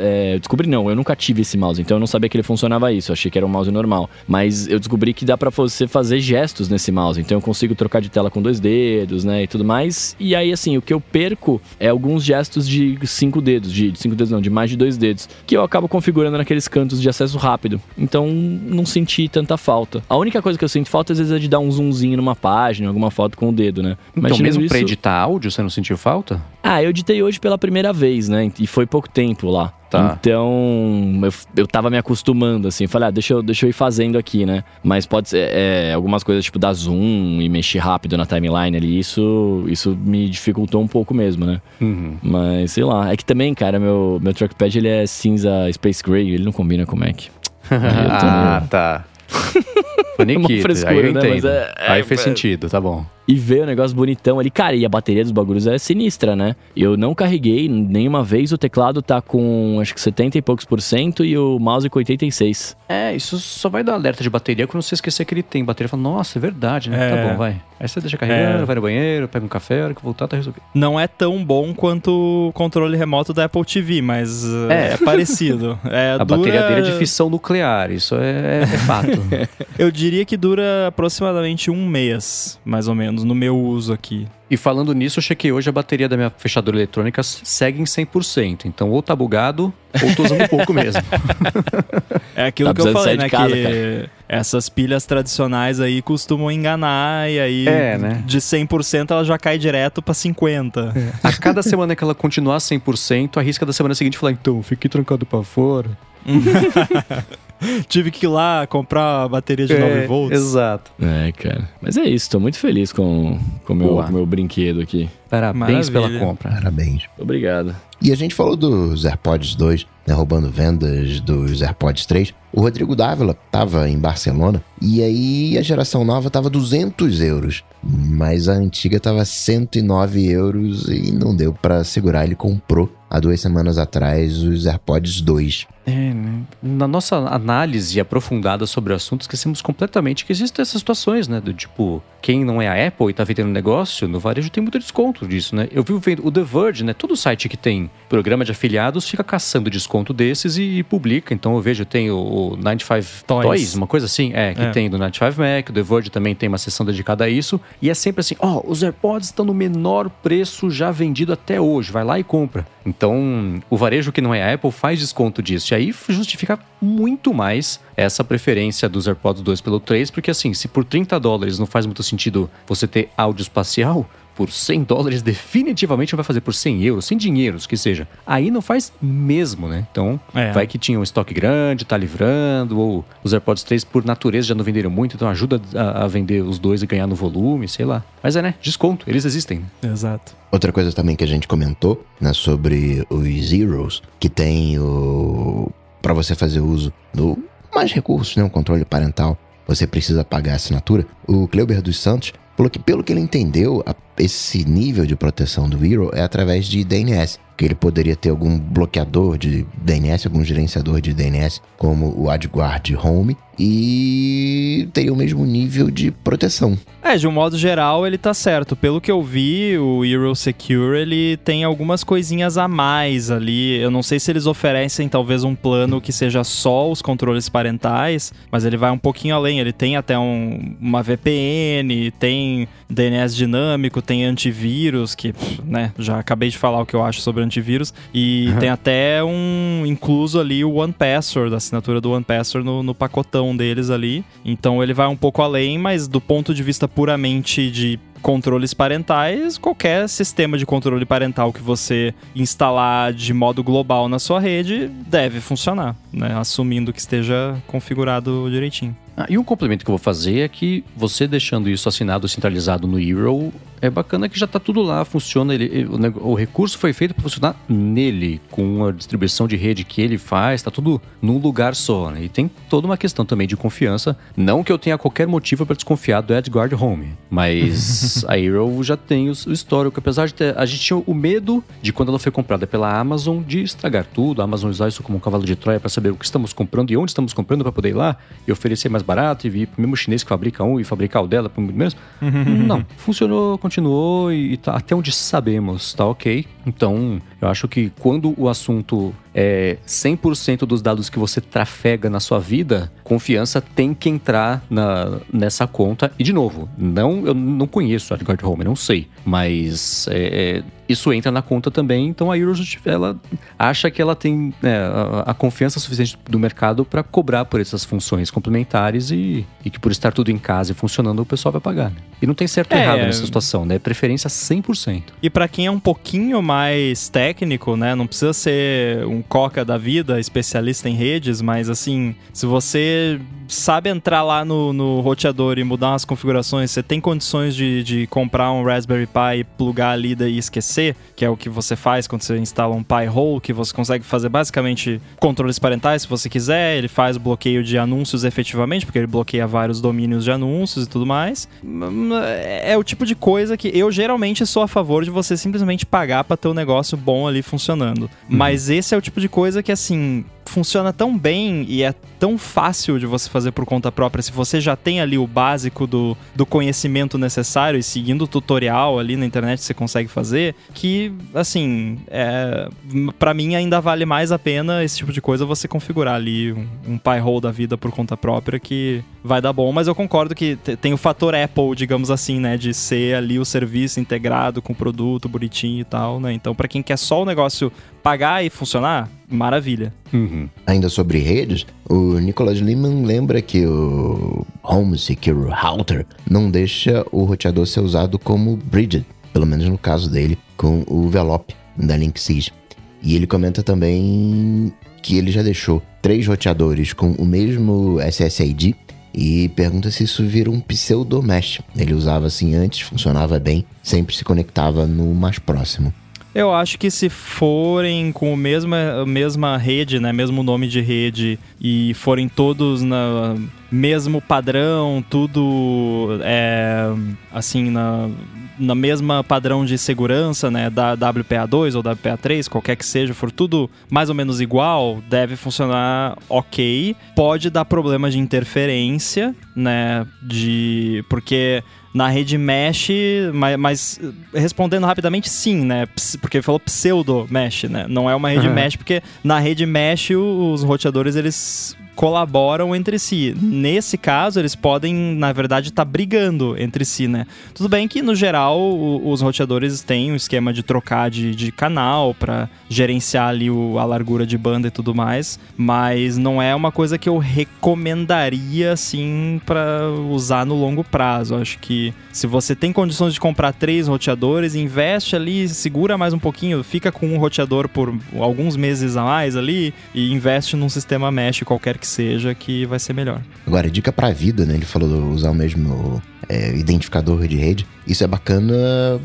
É, descobri não, eu nunca tive esse mouse, então eu não sabia que ele funcionava isso. Eu achei que era um mouse normal. Mas eu descobri que dá para você fazer gestos nesse mouse. Então eu consigo trocar de tela com dois dedos, né? E tudo mais. E aí, assim, o que eu perco é alguns gestos de cinco dedos. De, de cinco dedos, não, de mais de dois dedos. Que eu acabo configurando naqueles cantos de acesso rápido. Então não senti tanta falta. A única coisa que eu sinto falta às vezes é de dar um zoomzinho numa página, alguma foto com o dedo, né? Mas então, mesmo isso... pra editar áudio, você não sentiu falta? Ah, eu editei hoje pela primeira vez, né? E foi pouco tempo lá. Tá. Então, eu, eu tava me acostumando, assim. Falei, ah, deixa eu, deixa eu ir fazendo aqui, né? Mas pode ser é, algumas coisas tipo dar zoom e mexer rápido na timeline ali. Isso, isso me dificultou um pouco mesmo, né? Uhum. Mas, sei lá. É que também, cara, meu, meu trackpad ele é cinza Space Gray. Ele não combina com o Mac. ah, tá. Faniquito, aí eu né? entendo. É, é, aí fez é, sentido, tá bom e ver o negócio bonitão ali. Cara, e a bateria dos bagulhos é sinistra, né? Eu não carreguei nenhuma vez, o teclado tá com acho que 70 e poucos por cento e o mouse com 86. É, isso só vai dar alerta de bateria quando você esquecer que ele tem bateria. Fala, nossa, é verdade, né? Tá é. Tá bom, vai. Aí você deixa carregando, é. vai no banheiro, pega um café, a hora que voltar tá resolvido. Não é tão bom quanto o controle remoto da Apple TV, mas é, é parecido. É, a dura... bateria dele é de fissão nuclear, isso é, é fato. Eu diria que dura aproximadamente um mês, mais ou menos menos no meu uso aqui. E falando nisso, eu chequei hoje a bateria da minha fechadura eletrônica segue em 100%. Então, ou tá bugado, ou tô usando pouco mesmo. É aquilo tá que eu falei, né? Casa, que cara. essas pilhas tradicionais aí costumam enganar e aí é, né? de 100% ela já cai direto para 50%. É. A cada semana que ela continuar 100%, arrisca da semana seguinte falar, então, fiquei trancado para fora. Tive que ir lá comprar a bateria de 9 volts. Exato. É, cara. Mas é isso, tô muito feliz com o com meu, com meu brinquedo aqui. Parabéns Maravilha. pela compra. Parabéns. Obrigado. E a gente falou dos AirPods 2, né, roubando vendas dos AirPods 3. O Rodrigo Dávila tava em Barcelona e aí a geração nova tava 200 euros, mas a antiga tava 109 euros e não deu pra segurar. Ele comprou há duas semanas atrás os AirPods 2. É, né? Na nossa análise aprofundada sobre o assunto, esquecemos completamente que existem essas situações, né? Do tipo, quem não é a Apple e tá vendendo negócio, no varejo tem muito desconto disso, né? Eu vi vendo o The Verge, né? Todo site que tem programa de afiliados fica caçando desconto desses e, e publica. Então eu vejo, tem o, o 95 Toys. Toys. uma coisa assim, é, que É. tem do 95 Mac, o The Verge também tem uma seção dedicada a isso. E é sempre assim, ó, os AirPods estão no menor preço já vendido até hoje, vai lá e compra. Então, o varejo que não é a Apple faz desconto disso. E aí justifica muito mais essa preferência dos AirPods 2 pelo 3, porque assim, se por 30 dólares não faz muito sentido você ter áudio espacial, por 100 dólares definitivamente vai fazer por 100 euros, 100 dinheiros que seja. Aí não faz mesmo, né? Então, É. vai que tinha um estoque grande, tá livrando, ou os AirPods 3 por natureza já não venderam muito, então ajuda a, a vender os dois e ganhar no volume, sei lá. Mas é, né? Desconto, eles existem. Exato. Outra coisa também que a gente comentou, né, sobre os Zeros, que tem o para você fazer uso do mais recursos, né, um controle parental, você precisa pagar a assinatura. O Cleuber dos Santos falou que pelo que ele entendeu, a- esse nível de proteção do Zero é através de DNS, que ele poderia ter algum bloqueador de DNS, algum gerenciador de DNS, como o AdGuard Home, e teria o mesmo nível de proteção. É, de um modo geral, ele tá certo. Pelo que eu vi, o Euro Secure, ele tem algumas coisinhas a mais ali. Eu não sei se eles oferecem talvez um plano que seja só os controles parentais, mas ele vai um pouquinho além. Ele tem até um- uma VPN, tem DNS dinâmico, tem antivírus, que, né, já acabei de falar o que eu acho sobre antivírus, e tem até um incluso ali o One Password, a assinatura do One Password no, no pacotão deles ali. Então ele vai um pouco além, mas do ponto de vista puramente de controles parentais, qualquer sistema de controle parental que você instalar de modo global na sua rede deve funcionar, né? Assumindo que esteja configurado direitinho. Ah, e um complemento que eu vou fazer é que você deixando isso assinado centralizado no Eero, é bacana que já tá tudo lá, funciona, ele, ele- o, o recurso foi feito para funcionar nele, com a distribuição de rede que ele faz, tá tudo num lugar só, né? E tem toda uma questão também de confiança, não que eu tenha qualquer motivo para desconfiar do AdGuard Home, mas a Eero já tem o, o histórico, apesar de ter, a gente tinha o medo de quando ela foi comprada pela Amazon de estragar tudo, a Amazon usar isso como um cavalo de Troia para saber o que estamos comprando e onde estamos comprando para poder ir lá e oferecer mais barato e vir pro mesmo chinês que fabrica um e fabricar o dela pro mesmo. Não, funcionou, continuou e tá até onde sabemos, tá ok. Então, eu acho que quando o assunto é 100% dos dados que você trafega na sua vida, confiança tem que entrar na, nessa conta. E de novo, não, eu não conheço a AdGuard Home, não sei, mas é, é, isso entra na conta também. Então a Euro ela acha que ela tem né, a, a confiança suficiente do mercado para cobrar por essas funções complementares e, e que por estar tudo em casa e funcionando o pessoal vai pagar. Né? E não tem certo ou É. errado nessa situação, né? Preferência 100%. E pra quem é um pouquinho mais técnico, né, não precisa ser um coca da vida, especialista em redes, mas assim, se você sabe entrar lá no, no roteador e mudar umas configurações, você tem condições de, de comprar um Raspberry Pi e plugar ali daí e esquecer, que é o que você faz quando você instala um Pi Hole, que você consegue fazer basicamente controles parentais se você quiser, ele faz bloqueio de anúncios efetivamente, porque ele bloqueia vários domínios de anúncios e tudo mais. Hum, É o tipo de coisa que eu geralmente sou a favor de você simplesmente pagar pra ter um negócio bom ali funcionando. Mas esse é o tipo de coisa que, assim, funciona tão bem e é tão fácil de você fazer por conta própria. Se você já tem ali o básico do, do conhecimento necessário e seguindo o tutorial ali na internet você consegue fazer, que, assim, é, para mim ainda vale mais a pena esse tipo de coisa você configurar ali um, um hole da vida por conta própria que vai dar bom. Mas eu concordo que te- tem o fator Apple, digamos assim, né, de ser ali o serviço integrado com o produto bonitinho e tal, né? Então, para quem quer só o negócio pagar e funcionar, maravilha. Uhum. Ainda sobre redes, o Nicholas Lehman lembra que o Home Secure Router não deixa o roteador ser usado como bridge, pelo menos no caso dele, com o Velop da Linksys. E ele comenta também que ele já deixou três roteadores com o mesmo SSID e pergunta se isso vira um pseudo mesh. Ele usava assim antes, funcionava bem, sempre se conectava no mais próximo. Eu acho que se forem com a mesma, mesma rede, né, mesmo nome de rede, e forem todos na mesmo padrão, tudo é, assim na, na mesma padrão de segurança, né, da WPA2 ou WPA3, qualquer que seja, for tudo mais ou menos igual, deve funcionar ok. Pode dar problema de interferência, né, de porque na rede mesh, mas, mas, respondendo rapidamente, sim, né? Porque falou pseudo mesh, né? Não é uma rede uhum. mesh, porque na rede mesh os roteadores eles colaboram entre si. Nesse caso, eles podem, na verdade, estar tá brigando entre si, né? Tudo bem que, no geral, o, os roteadores têm um esquema de trocar de, de canal para gerenciar ali o, a largura de banda e tudo mais, mas não é uma coisa que eu recomendaria, assim, para usar no longo prazo. Acho que se você tem condições de comprar três roteadores, investe ali, segura mais um pouquinho, fica com um roteador por alguns meses a mais ali e investe num sistema mesh qualquer que que seja, que vai ser melhor. Agora, dica pra vida, né? Ele falou usar o mesmo é, identificador de rede. Isso é bacana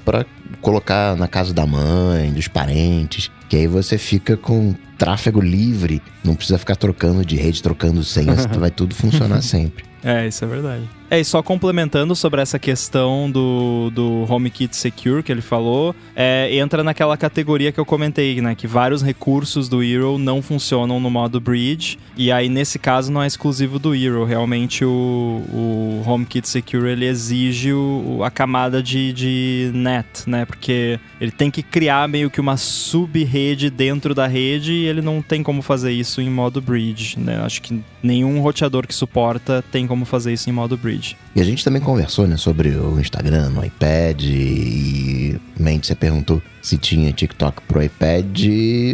para colocar na casa da mãe, dos parentes, que aí você fica com tráfego livre, não precisa ficar trocando de rede, trocando senhas, vai tudo funcionar sempre. É, isso é verdade. É, e só complementando sobre essa questão do, do HomeKit Secure que ele falou, é, entra naquela categoria que eu comentei, né? Que vários recursos do Hero não funcionam no modo Bridge. E aí, nesse caso, não é exclusivo do Hero. Realmente, o, o HomeKit Secure ele exige o, a camada de, de net, né? Porque ele tem que criar meio que uma sub-rede dentro da rede e ele não tem como fazer isso em modo Bridge, né? Acho que nenhum roteador que suporta tem como fazer isso em modo Bridge. E a gente também conversou, né, sobre o Instagram, no iPad e Mendes, você perguntou se tinha TikTok pro iPad.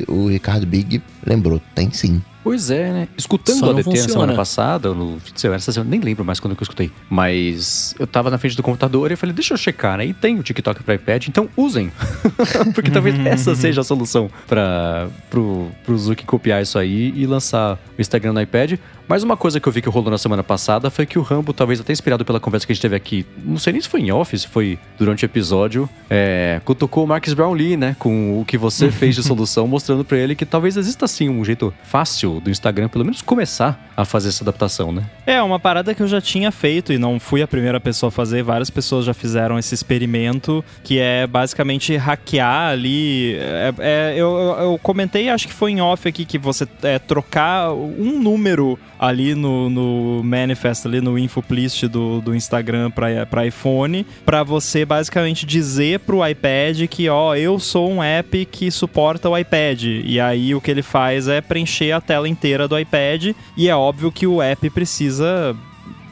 O Ricardo Big lembrou, tem sim. Pois é, né? Escutando Só o ADT na semana passada, no fim de semana, essa semana, nem lembro mais quando eu escutei. Mas eu tava na frente do computador e falei, deixa eu checar, né? E tem o TikTok para iPad, então usem. Porque talvez essa seja a solução para pro, pro Zuki copiar isso aí e lançar o Instagram no iPad. Mas uma coisa que eu vi que rolou na semana passada foi que o Rambo, talvez até inspirado pela conversa que a gente teve aqui, não sei nem se foi em off, se foi durante o episódio, é, cutucou o Marcus Brownlee, né? Com o que você fez de solução, mostrando para ele que talvez exista sim um jeito fácil do, Instagram, pelo menos começar a fazer essa adaptação, né? É, uma parada que eu já tinha feito e não fui a primeira pessoa a fazer, várias pessoas já fizeram esse experimento, que é basicamente hackear ali. É, é, eu, eu, comentei, acho que foi em off aqui, que você é, trocar um número ali no, no manifest, ali no infoplist do, do Instagram para iPhone, para você basicamente dizer pro iPad que, ó, eu sou um app que suporta o iPad. E aí o que ele faz é preencher a tela inteira do iPad e é óbvio que o app precisa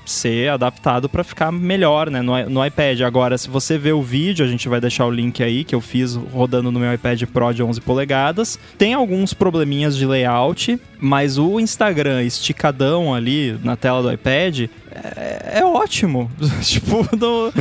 ser adaptado para ficar melhor, né, no, no, iPad. Agora, se você ver o vídeo, a gente vai deixar o link aí que eu fiz rodando no meu iPad Pro de 11 polegadas. Tem alguns probleminhas de layout, mas o Instagram esticadão ali na tela do iPad é, é ótimo. tipo, não,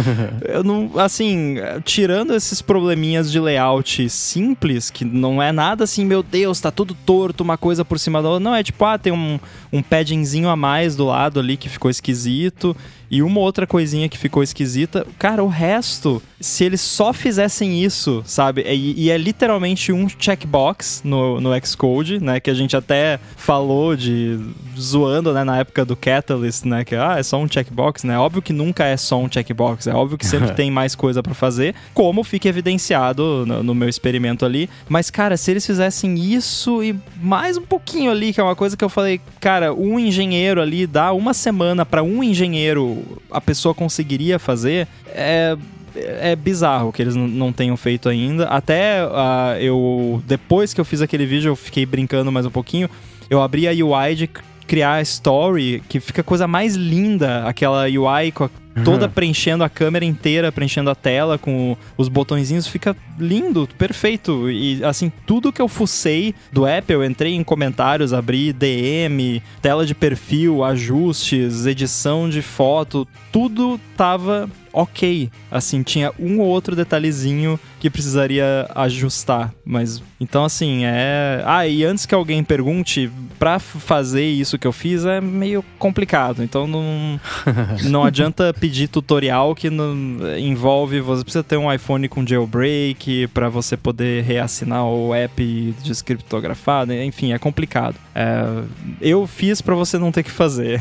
eu não, assim, tirando esses probleminhas de layout simples, que não é nada assim, meu Deus, tá tudo torto, uma coisa por cima da outra. Não, é tipo, ah, tem um, um paddingzinho a mais do lado ali que ficou esquisito. E uma outra coisinha que ficou esquisita, cara, o resto, se eles só fizessem isso, sabe? E, e é literalmente um checkbox no, no Xcode, né? Que a gente até falou de zoando, né, na época do Catalyst, né? Que ah, é só um checkbox, né? Óbvio que nunca é só um checkbox, é óbvio que sempre tem mais coisa para fazer, como fica evidenciado no, no, meu experimento ali. Mas, cara, se eles fizessem isso e mais um pouquinho ali, que é uma coisa que eu falei, cara, um engenheiro ali dá uma semana para um engenheiro a pessoa conseguiria fazer, é é bizarro que eles não tenham feito ainda. Até uh, eu, depois que eu fiz aquele vídeo, eu fiquei brincando mais um pouquinho. Eu abri a UI de criar a story, que fica a coisa mais linda, aquela UI com a toda preenchendo a câmera inteira, preenchendo a tela com os botõezinhos, fica lindo, perfeito. E assim, tudo que eu fucei do Apple, eu entrei em comentários, abri DM, tela de perfil, ajustes, edição de foto, tudo tava ok. Assim, tinha um ou outro detalhezinho que precisaria ajustar. Mas, então, assim, é. Ah, e antes que alguém pergunte, pra fazer isso que eu fiz é meio complicado. Então, não, não adianta pedir tutorial que não envolve. Você precisa ter um iPhone com jailbreak para você poder reassinar o app descriptografado. Enfim, é complicado. É, eu fiz para você não ter que fazer.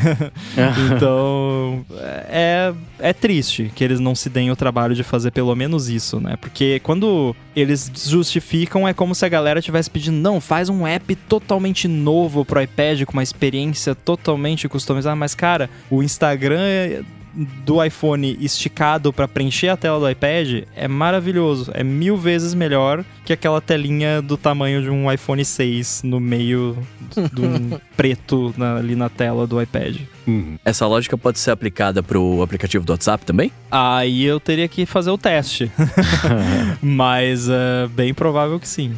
então, é, é triste que eles não se deem o trabalho de fazer pelo menos isso, né? Porque quando eles justificam, é como se a galera tivesse pedindo, não, faz um app totalmente novo pro iPad, com uma experiência totalmente customizada. Mas, cara, o Instagram do iPhone esticado para preencher a tela do iPad é maravilhoso. É mil vezes melhor que aquela telinha do tamanho de um iPhone 6 no meio de um preto na, ali na tela do iPad. Uhum. Essa lógica pode ser aplicada pro aplicativo do WhatsApp também? Aí eu teria que fazer o teste. Mas é bem provável que sim.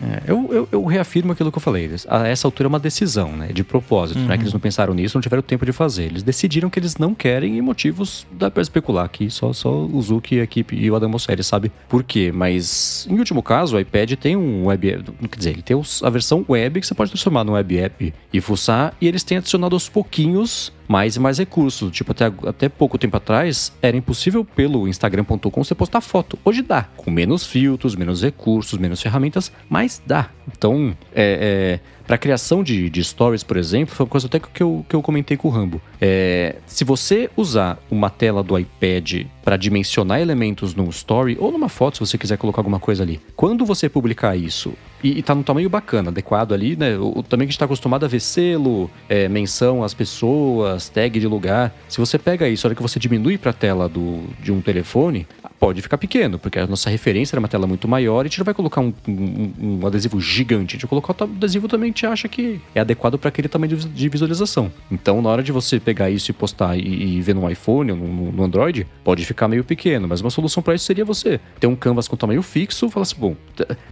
É, eu, eu, eu, reafirmo aquilo que eu falei. A essa altura é uma decisão, né? De propósito. Uhum. Não é que eles não pensaram nisso, não tiveram tempo de fazer. Eles decidiram que eles não querem e motivos dá pra especular aqui. Só, só o Zuki, a equipe e o Adam Mosseri sabe por quê. Mas, em último caso, o iPad tem um web... Quer dizer, ele tem a versão web que você pode transformar num web app e fuçar. E eles têm adicionado aos pouquinhos mais e mais recursos. Tipo, até, até pouco tempo atrás, era impossível pelo Instagram.com você postar foto. Hoje dá, com menos filtros, menos recursos, menos ferramentas, mas dá. Então, é, é para criação de, de stories, por exemplo, foi uma coisa até que eu, que eu comentei com o Rambo. É, se você usar uma tela do iPad para dimensionar elementos num story ou numa foto, se você quiser colocar alguma coisa ali, quando você publicar isso e, e tá num tamanho bacana, adequado ali, né? O, também que a gente tá acostumado a ver selo, é, menção às pessoas, tag de lugar. Se você pega isso, a hora que você diminui para a tela do, de um telefone, pode ficar pequeno, porque a nossa referência era uma tela muito maior e a gente não vai colocar um, um, um adesivo gigante, a gente colocar o adesivo também que acha que é adequado para aquele tamanho de visualização. Então, na hora de você pegar isso e postar e, e ver no iPhone ou no, no, Android, pode ficar meio pequeno, mas uma solução para isso seria você ter um canvas com tamanho fixo, falar assim, bom,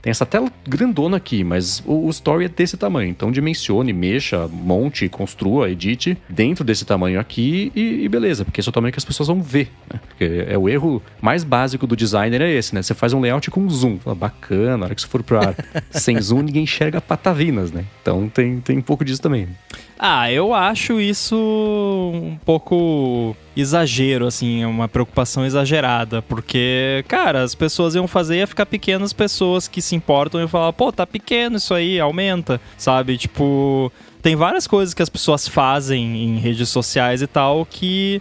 tem essa tela grandona aqui, mas o, o story é desse tamanho, então dimensione, mexa, monte, construa, edite dentro desse tamanho aqui e, e beleza, porque esse é o tamanho que as pessoas vão ver, né? Porque é o erro mais básico básico do designer é esse, né? Você faz um layout com zoom. Fala, bacana, na hora que você for pro ar sem zoom, ninguém enxerga patavinas, né? Então tem, tem um pouco disso também. Ah, eu acho isso um pouco exagero, assim, uma preocupação exagerada, porque, cara, as pessoas iam fazer ia ficar pequenas pessoas que se importam e falar, pô, tá pequeno isso aí, aumenta, sabe? Tipo, tem várias coisas que as pessoas fazem em redes sociais e tal que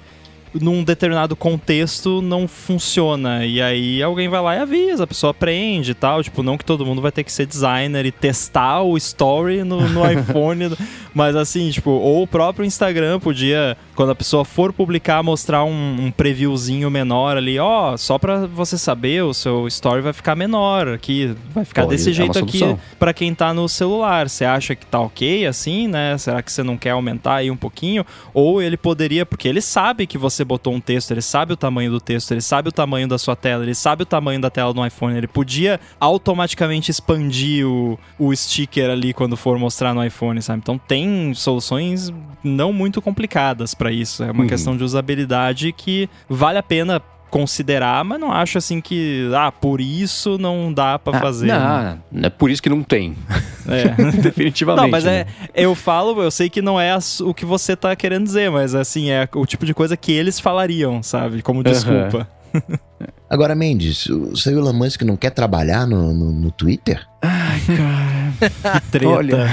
num determinado contexto não funciona. E aí alguém vai lá e avisa, a pessoa aprende e tal. Tipo, não que todo mundo vai ter que ser designer e testar o story no, no iPhone. Mas assim, tipo, ou o próprio Instagram podia, quando a pessoa for publicar, mostrar um, um previewzinho menor ali, ó, oh, só pra você saber, o seu story vai ficar menor aqui, vai ficar Pô, desse é jeito aqui para quem tá no celular. Você acha que tá ok assim, né? Será que você não quer aumentar aí um pouquinho? Ou ele poderia, porque ele sabe que você botou um texto, ele sabe o tamanho do texto, ele sabe o tamanho da sua tela, ele sabe o tamanho da tela do iPhone, ele podia automaticamente expandir o, o sticker ali quando for mostrar no iPhone, sabe? Então tem soluções não muito complicadas para isso. É uma uhum. questão de usabilidade que vale a pena considerar, mas não acho assim que, ah, por isso não dá para ah, fazer. Não, né? não é por isso que não tem. É. Definitivamente. Não, mas né? é, eu falo, eu sei que não é o que você tá querendo dizer, mas assim, é o tipo de coisa que eles falariam, sabe? Como desculpa. Uhum. Agora, Mendes, o seu Elon Musk não quer trabalhar no, no, no Twitter? Ai, cara. que treta. Olha.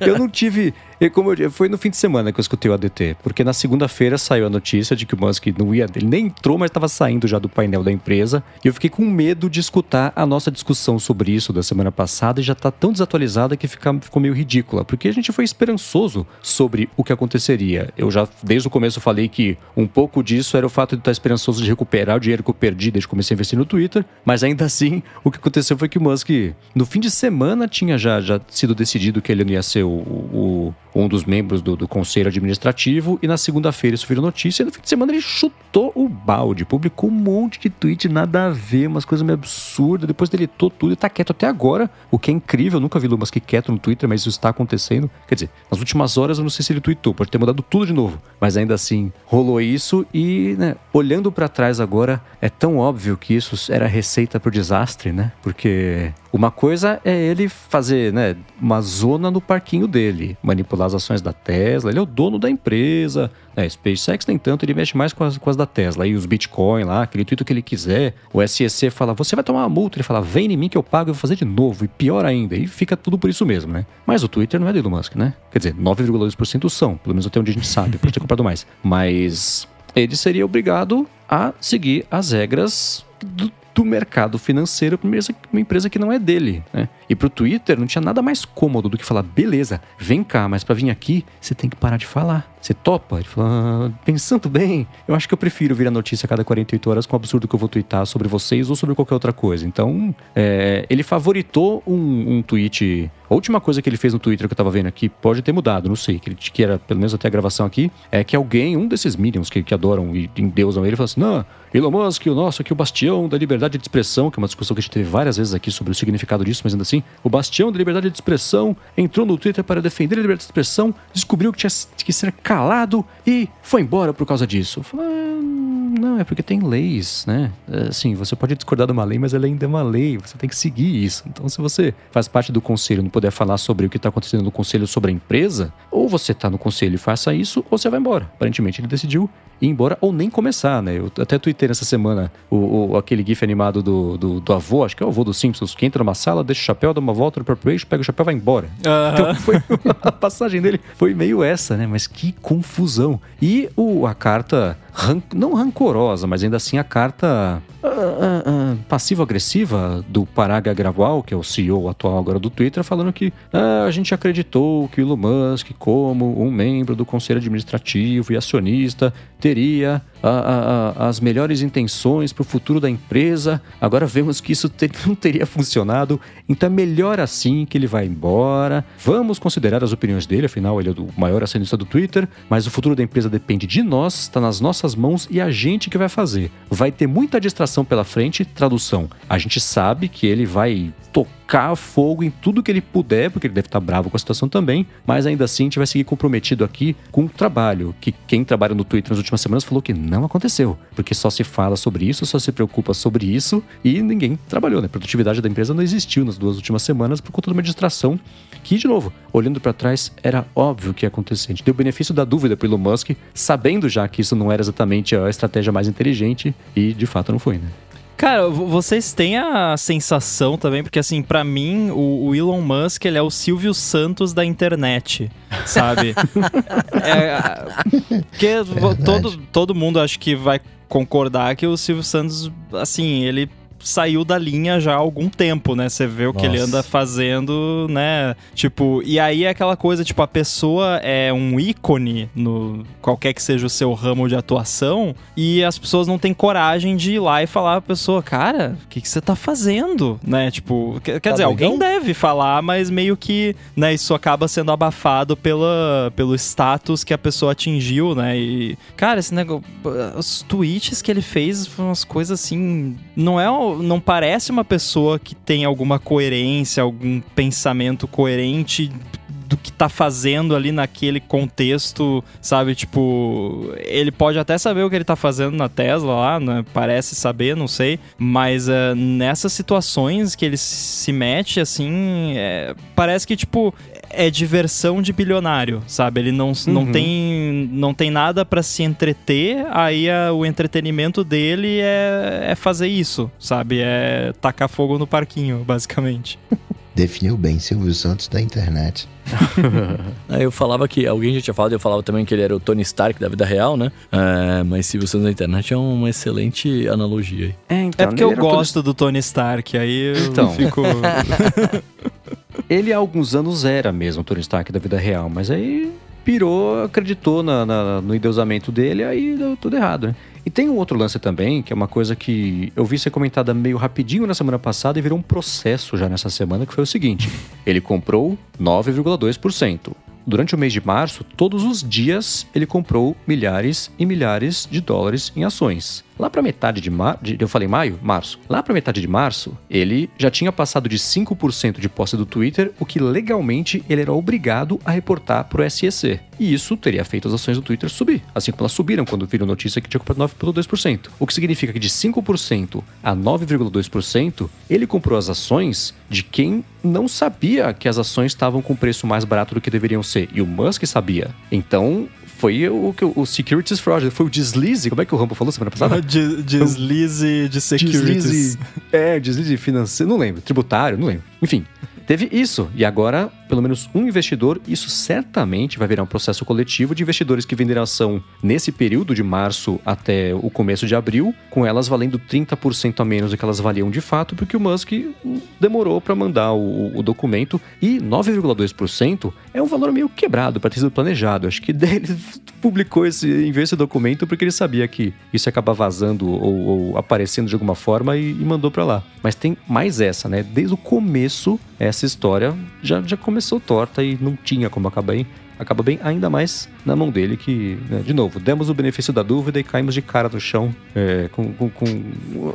eu não tive. E como eu, foi no fim de semana que eu escutei o ADT, porque na segunda-feira saiu a notícia de que o Musk não ia, ele nem entrou, mas estava saindo já do painel da empresa. E eu fiquei com medo de escutar a nossa discussão sobre isso da semana passada e já está tão desatualizada que fica, ficou meio ridícula, porque a gente foi esperançoso sobre o que aconteceria. Eu já desde o começo falei que um pouco disso era o fato de estar esperançoso de recuperar o dinheiro que eu perdi desde que comecei a investir no Twitter, mas ainda assim o que aconteceu foi que o Musk no fim de semana tinha já, já sido decidido que ele não ia ser o, o- um dos membros do, do conselho administrativo, e na segunda-feira isso virou notícia, e no fim de semana ele chutou o balde, publicou um monte de tweet, nada a ver, umas coisas meio absurdas, depois deletou tudo e tá quieto até agora, o que é incrível, eu nunca vi Elon Musk quieto no Twitter, mas isso está acontecendo. Quer dizer, nas últimas horas eu não sei se ele tweetou, pode ter mudado tudo de novo, mas ainda assim rolou isso e, né, olhando pra trás agora, é tão óbvio que isso era receita pro desastre, né? Porque uma coisa é ele fazer, né, uma zona no parquinho dele, manipular as ações da Tesla, ele é o dono da empresa. É, SpaceX nem tanto, ele mexe mais com as, com as da Tesla. E os Bitcoin lá, aquele tweet que ele quiser. O SEC fala, você vai tomar uma multa. Ele fala, vem em mim que eu pago, eu vou fazer de novo. E pior ainda. E fica tudo por isso mesmo, né? Mas o Twitter não é do Elon Musk, né? Quer dizer, 9,2% são, pelo menos até onde a gente sabe, pode ter comprado mais. Mas ele seria obrigado a seguir as regras do, do mercado financeiro para uma empresa, que não é dele, né? E pro Twitter não tinha nada mais cômodo do que falar, beleza, vem cá, mas para vir aqui, você tem que parar de falar. Você topa? Ele falou, ah, pensando bem, eu acho que eu prefiro vir a notícia a cada 48 horas com o absurdo que eu vou twittar sobre vocês ou sobre qualquer outra coisa. Então, é, ele favoritou um, um tweet. A última coisa que ele fez no Twitter que eu tava vendo aqui, pode ter mudado, não sei, que, ele, que era, pelo menos até a gravação aqui, é que alguém, um desses Minions que, que adoram e endeusam ele, falou assim: não, Elon Musk, o nosso aqui, o bastião da liberdade de expressão, que é uma discussão que a gente teve várias vezes aqui sobre o significado disso, mas ainda assim, o bastião da liberdade de expressão entrou no Twitter para defender a liberdade de expressão, descobriu que tinha que ser calado e foi embora por causa disso. Eu falei, ah, não, é porque tem leis, né? É, Assim, você pode discordar de uma lei, mas ela ainda é uma lei, você tem que seguir isso. Então, se você faz parte do conselho e não puder falar sobre o que está acontecendo no conselho sobre a empresa, ou você está no conselho e faça isso, ou você vai embora. Aparentemente, ele decidiu ir embora ou nem começar, né? Eu até tuitei nessa semana o, o- aquele gif animado do, do, do avô, acho que é o avô dos Simpsons, que entra numa sala, deixa o chapéu, dá uma volta no próprio eixo, pega o chapéu e vai embora. Então foi a passagem dele foi meio essa, né? Mas que confusão. E o, a carta ran- não rancorosa, mas ainda assim a carta ah, ah, ah, passivo-agressiva do Parag Agrawal, que é o CEO atual agora do Twitter, falando que a gente acreditou que o Elon Musk, como um membro do conselho administrativo e acionista, teria as melhores intenções para o futuro da empresa. Agora vemos que isso te- não teria funcionado, então é melhor assim que ele vai embora. Vamos considerar as opiniões dele, afinal ele é o maior acionista do Twitter, mas o futuro da empresa depende de nós, está nas nossas mãos e a gente que vai fazer. Vai ter muita distração pela frente, tradução. A gente sabe que ele vai tocar fogo em tudo que ele puder, porque ele deve estar bravo com a situação também, mas ainda assim a gente vai seguir comprometido aqui com o trabalho, que quem trabalha no Twitter nas últimas semanas falou que não aconteceu, porque só se fala sobre isso, só se preocupa sobre isso e ninguém trabalhou, né? A produtividade da empresa não existiu nas duas últimas semanas por conta de uma distração que, de novo, olhando para trás, era óbvio que ia acontecer. A gente deu o benefício da dúvida pro Elon Musk, sabendo já que isso não era exatamente a estratégia mais inteligente e de fato não foi, né? Cara, vo- vocês têm a sensação também, porque assim, pra mim, o, o Elon Musk, ele é o Silvio Santos da internet, sabe? é, porque vo- todo, todo mundo acho que vai concordar que o Silvio Santos, assim, ele saiu da linha já há algum tempo, né? Você vê o que ele Nossa. anda fazendo, né? Tipo, e aí é aquela coisa, tipo, a pessoa é um ícone no qualquer que seja o seu ramo de atuação e as pessoas não têm coragem de ir lá e falar pra pessoa, cara, o que, que você tá fazendo, né? Tipo, quer, Tá dizer, alguém deve falar, mas meio que, né, isso acaba sendo abafado pela, pelo status que a pessoa atingiu, né? E, cara, esse negócio, os tweets que ele fez foram umas coisas assim, não é, não parece uma pessoa que tem alguma coerência, algum pensamento coerente do que tá fazendo ali naquele contexto, sabe? Tipo, ele pode até saber o que ele tá fazendo na Tesla lá, né? Parece saber, não sei. Mas eh, nessas situações que ele se mete, assim, é, parece que, tipo, é diversão de bilionário, sabe? Ele não, não, Uhum. tem, não tem nada pra se entreter, aí a- o entretenimento dele é, é fazer isso, sabe? É tacar fogo no parquinho, basicamente. Definiu bem Silvio Santos da internet. Aí eu falava que alguém já tinha falado, eu falava também que ele era o Tony Stark da vida real, né? É, mas Silvio Santos na internet é uma excelente analogia aí. É, então, É porque eu gosto do Tony Stark, aí eu Então. fico. Ele há alguns anos era mesmo Tony Stark da vida real, mas aí pirou, acreditou na- na- no endeusamento dele, aí deu tudo errado, né? E tem um outro lance também, que é uma coisa que eu vi ser comentada meio rapidinho na semana passada e virou um processo já nessa semana, que foi o seguinte: ele comprou 9,2%. Durante o mês de março, todos os dias ele comprou milhares e milhares de dólares em ações. Lá para metade de março, eu falei maio, março. Lá para metade de março, ele já tinha passado de 5% de posse do Twitter, o que legalmente ele era obrigado a reportar pro SEC. E isso teria feito as ações do Twitter subir, assim como elas subiram quando viram notícia que tinha comprado 9,2%. O que significa que de 5% a 9,2%, ele comprou as ações de quem não sabia que as ações estavam com preço mais barato do que deveriam ser. E o Musk sabia. Então, foi o que o Securities Fraud, foi o deslize, como é que o Rambo falou semana passada? De, deslize de securities. Deslize, é, deslize financeiro, não lembro, tributário, não lembro. Enfim, teve isso. E agora pelo menos um investidor, isso certamente vai virar um processo coletivo de investidores que venderam ação nesse período de março até o começo de abril, com elas valendo 30% a menos do que elas valiam de fato, porque o Musk demorou para mandar o, o, documento e 9,2% é um valor meio quebrado para ter sido planejado. Acho que ele publicou esse, enviou esse documento porque ele sabia que isso ia acabar vazando ou, ou aparecendo de alguma forma e, e mandou para lá. Mas tem mais essa, né? Desde o começo, essa história já, já começou torta e não tinha como acabar bem. Acaba bem ainda mais na mão dele que, né, de novo, demos o benefício da dúvida e caímos de cara no chão é, com, com, com,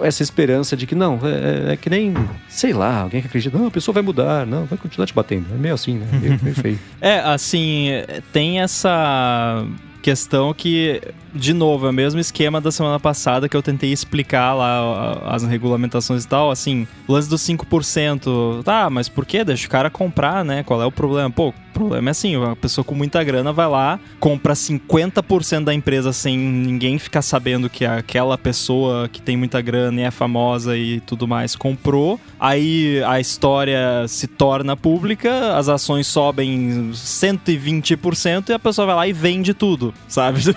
essa esperança de que não, é, é, é, que nem, sei lá, alguém que acredita, não, a pessoa vai mudar, não, vai continuar te batendo. É meio assim, né? Meio, meio feio. é, assim, tem essa questão que, de novo, é o mesmo esquema da semana passada que eu tentei explicar lá as regulamentações e tal. Assim, lance dos 5%, tá, mas por que? Deixa o cara comprar, né? Qual é o problema? Pô, problema é assim: uma pessoa com muita grana vai lá, compra 50% da empresa sem ninguém ficar sabendo que aquela pessoa que tem muita grana e é famosa e tudo mais comprou. Aí a história se torna pública, as ações sobem 120% e a pessoa vai lá e vende tudo sabe?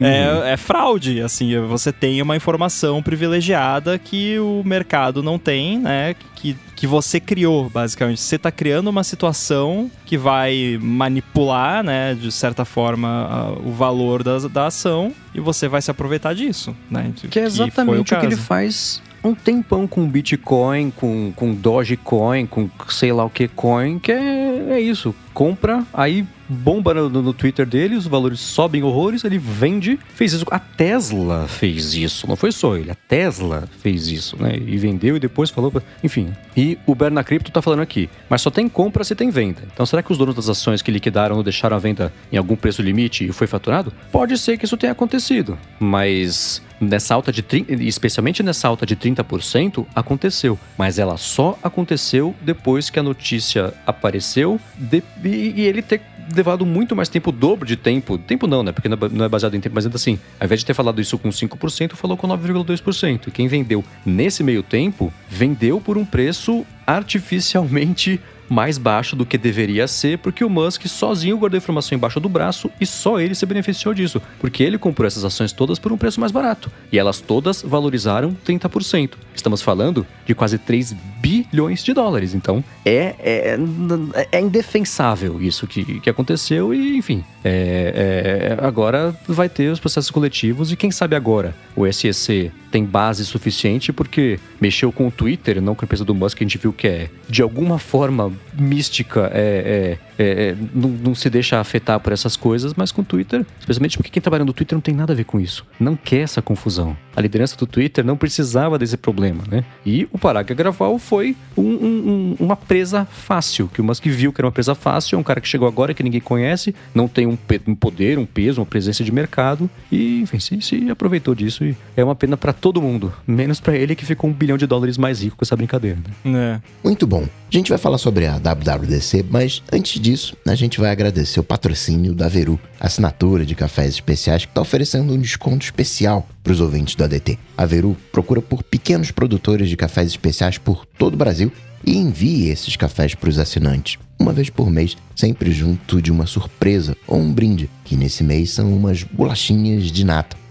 É, uhum. é, é, fraude, assim, você tem uma informação privilegiada que o mercado não tem, né? Que, que você criou, basicamente. Você está criando uma situação que vai manipular, né, de certa forma, o valor da, da ação e você vai se aproveitar disso, né? Que é exatamente que o, o que ele faz um tempão com Bitcoin, com, com Dogecoin, com sei lá o que coin, que é, é isso. Compra, aí bomba no, no, Twitter dele, os valores sobem horrores, ele vende, fez isso. A Tesla fez isso, não foi só ele, a Tesla fez isso, né? E vendeu e depois falou, pra... enfim. E o Berna Crypto tá falando aqui, mas só tem compra se tem venda. Então será que os donos das ações que liquidaram ou deixaram a venda em algum preço limite e foi faturado? Pode ser que isso tenha acontecido, mas nessa alta de 30, especialmente nessa alta de 30%, aconteceu. Mas ela só aconteceu depois que a notícia apareceu de, e, e, ele ter levado muito mais tempo, o dobro de tempo. Tempo não, né? Porque não é, é baseado em tempo, mas ainda assim, ao invés de ter falado isso com 5%, falou com 9,2%. E quem vendeu nesse meio tempo, vendeu por um preço artificialmente mais baixo do que deveria ser, porque o Musk sozinho guardou informação embaixo do braço e só ele se beneficiou disso, porque ele comprou essas ações todas por um preço mais barato. E elas todas valorizaram 30%. Estamos falando de quase 3 bilhões de dólares. Então é, é, é indefensável isso que, que aconteceu e, enfim, é, é, agora vai ter os processos coletivos e quem sabe agora o SEC tem base suficiente porque mexeu com o Twitter, não com a empresa do Musk, a gente viu que é de alguma forma mística, é, é é, é, não, não, se deixa afetar por essas coisas, mas com o Twitter, especialmente porque quem trabalha no Twitter não tem nada a ver com isso. Não quer essa confusão. A liderança do Twitter não precisava desse problema, né? E o Parag Graval foi um, um, uma presa fácil, que o Musk viu que era uma presa fácil, é um cara que chegou agora que ninguém conhece, não tem um, um poder, um peso, uma presença de mercado e, enfim, se, se aproveitou disso e é uma pena para todo mundo, menos para ele que ficou um bilhão de dólares mais rico com essa brincadeira. Né? É. Muito bom. A gente vai falar sobre a WWDC, mas antes disso, a gente vai agradecer o patrocínio da Veru, assinatura de cafés especiais que está oferecendo um desconto especial para os ouvintes do ADT. A Veru procura por pequenos produtores de cafés especiais por todo o Brasil e envie esses cafés para os assinantes, uma vez por mês, sempre junto de uma surpresa ou um brinde, que nesse mês são umas bolachinhas de nata.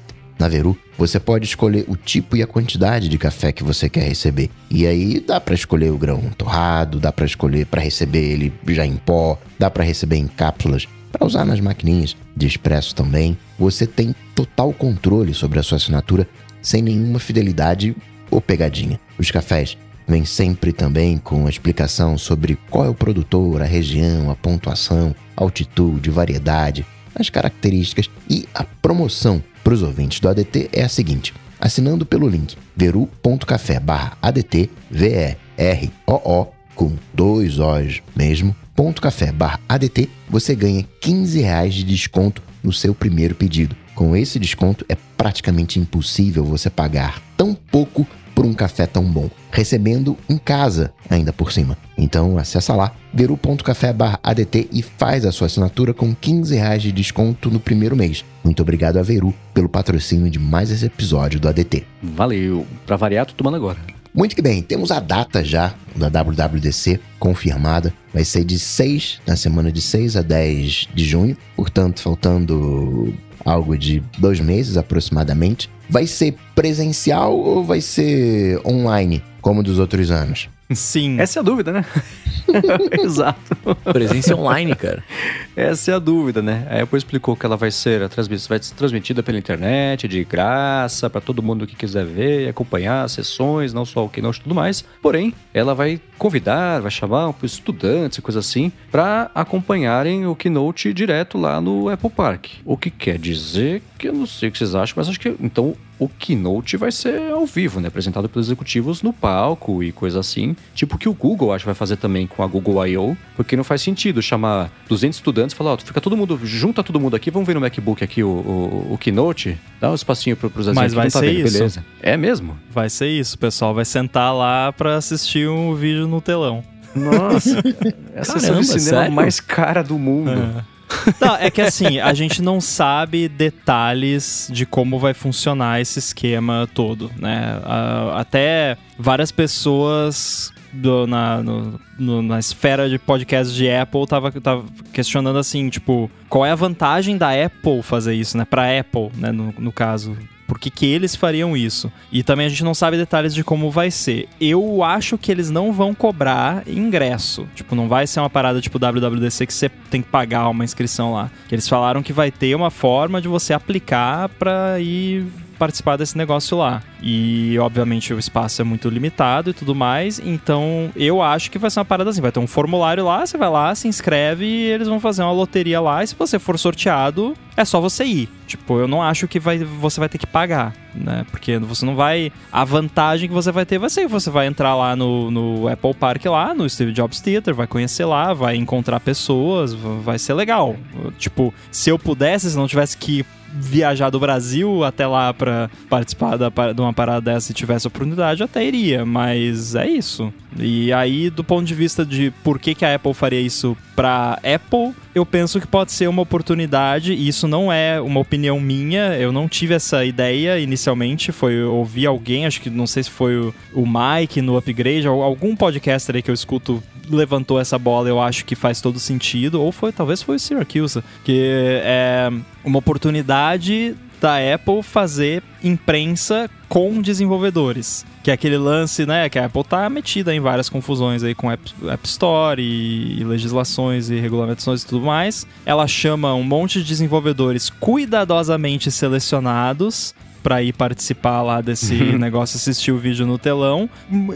Na Veru, você pode escolher o tipo e a quantidade de café que você quer receber. E aí dá para escolher o grão torrado, dá para escolher para receber ele já em pó, dá para receber em cápsulas, para usar nas maquininhas de expresso também. Você tem total controle sobre a sua assinatura sem nenhuma fidelidade ou pegadinha. Os cafés vêm sempre também com a explicação sobre qual é o produtor, a região, a pontuação, altitude, variedade, as características e a promoção para os ouvintes do ADT é a seguinte: assinando pelo link veru.café/adt, V-E-R-O-O, com dois O's mesmo, ponto café ADT, você ganha 15 reais de desconto no seu primeiro pedido. Com esse desconto é praticamente impossível você pagar tão pouco por um café tão bom, recebendo em casa ainda por cima. Então acessa lá veru.café/adt e faz a sua assinatura com 15 reais de desconto no primeiro mês. Muito obrigado a Veru pelo patrocínio de mais esse episódio do ADT. Valeu. Pra variar, tô tomando agora. Muito que bem, temos a data já da WWDC confirmada. Vai ser de 6, na semana de 6 a 10 de junho, portanto, faltando algo de dois meses aproximadamente. Vai ser presencial ou vai ser online, como dos outros anos? Sim. Essa é a dúvida, né? Exato. Presença online, cara. Essa é a dúvida, né? A Apple explicou que ela vai ser, transmitida, vai ser transmitida pela internet, de graça, para todo mundo que quiser ver, acompanhar as sessões, não só o Keynote e tudo mais. Porém, ela vai convidar, vai chamar estudantes e coisa assim, para acompanharem o Keynote direto lá no Apple Park. O que quer dizer que eu não sei o que vocês acham, mas acho que então o keynote vai ser ao vivo, né? Apresentado pelos executivos no palco e coisa assim. Tipo que o Google acho que vai fazer também com a Google I.O., porque não faz sentido chamar 200 estudantes falar, ó, fica todo mundo, junta todo mundo aqui, vamos ver no MacBook aqui o, o, o keynote, dá um espacinho pro, pros Mas vai tá ser vendo, isso. beleza. É mesmo? Vai ser isso, o pessoal vai sentar lá pra assistir um vídeo no telão. Nossa, essa é a Caramba, sessão de cinema sério? mais cara do mundo. É. Não, é que assim, a gente não sabe detalhes de como vai funcionar esse esquema todo, né? Até várias pessoas do- na, no- no- na esfera de podcast de Apple tava, tava questionando assim, tipo, qual é a vantagem da Apple fazer isso, né? Pra Apple, né, no, no caso. Por que, que eles fariam isso? E também a gente não sabe detalhes de como vai ser. Eu acho que eles não vão cobrar ingresso. Tipo, não vai ser uma parada tipo WWDC que você tem que pagar uma inscrição lá. Eles falaram que vai ter uma forma de você aplicar pra ir participar desse negócio lá. E, obviamente, o espaço é muito limitado e tudo mais. Então, eu acho que vai ser uma parada assim. Vai ter um formulário lá, você vai lá, se inscreve e eles vão fazer uma loteria lá. E se você for sorteado, é só você ir. Tipo, eu não acho que vai, você vai ter que pagar, né? Porque você não vai... A vantagem que você vai ter vai ser que você vai entrar lá no, no Apple Park lá, no Steve Jobs Theater, vai conhecer lá, vai encontrar pessoas, vai ser legal. Tipo, se eu pudesse, se não tivesse que viajar do Brasil até lá pra participar da, de uma parada dessa e tivesse oportunidade, até iria, mas é isso. E aí, do ponto de vista de por que, que a Apple faria isso pra Apple, eu penso que pode ser uma oportunidade, e isso não é uma opinião minha, eu não tive essa ideia inicialmente, foi eu ouvi alguém, acho que não sei se foi o, Mike no Upgrade, algum podcaster aí que eu escuto levantou essa bola, eu acho que faz todo sentido, ou foi, talvez foi o Syracuse, que é uma oportunidade da Apple fazer imprensa com desenvolvedores. Que é aquele lance, né? Que a Apple tá metida em várias confusões aí com App, App Store e, e legislações e regulamentações e tudo mais. Ela chama um monte de desenvolvedores cuidadosamente selecionados pra ir participar lá desse negócio, assistir o vídeo no telão.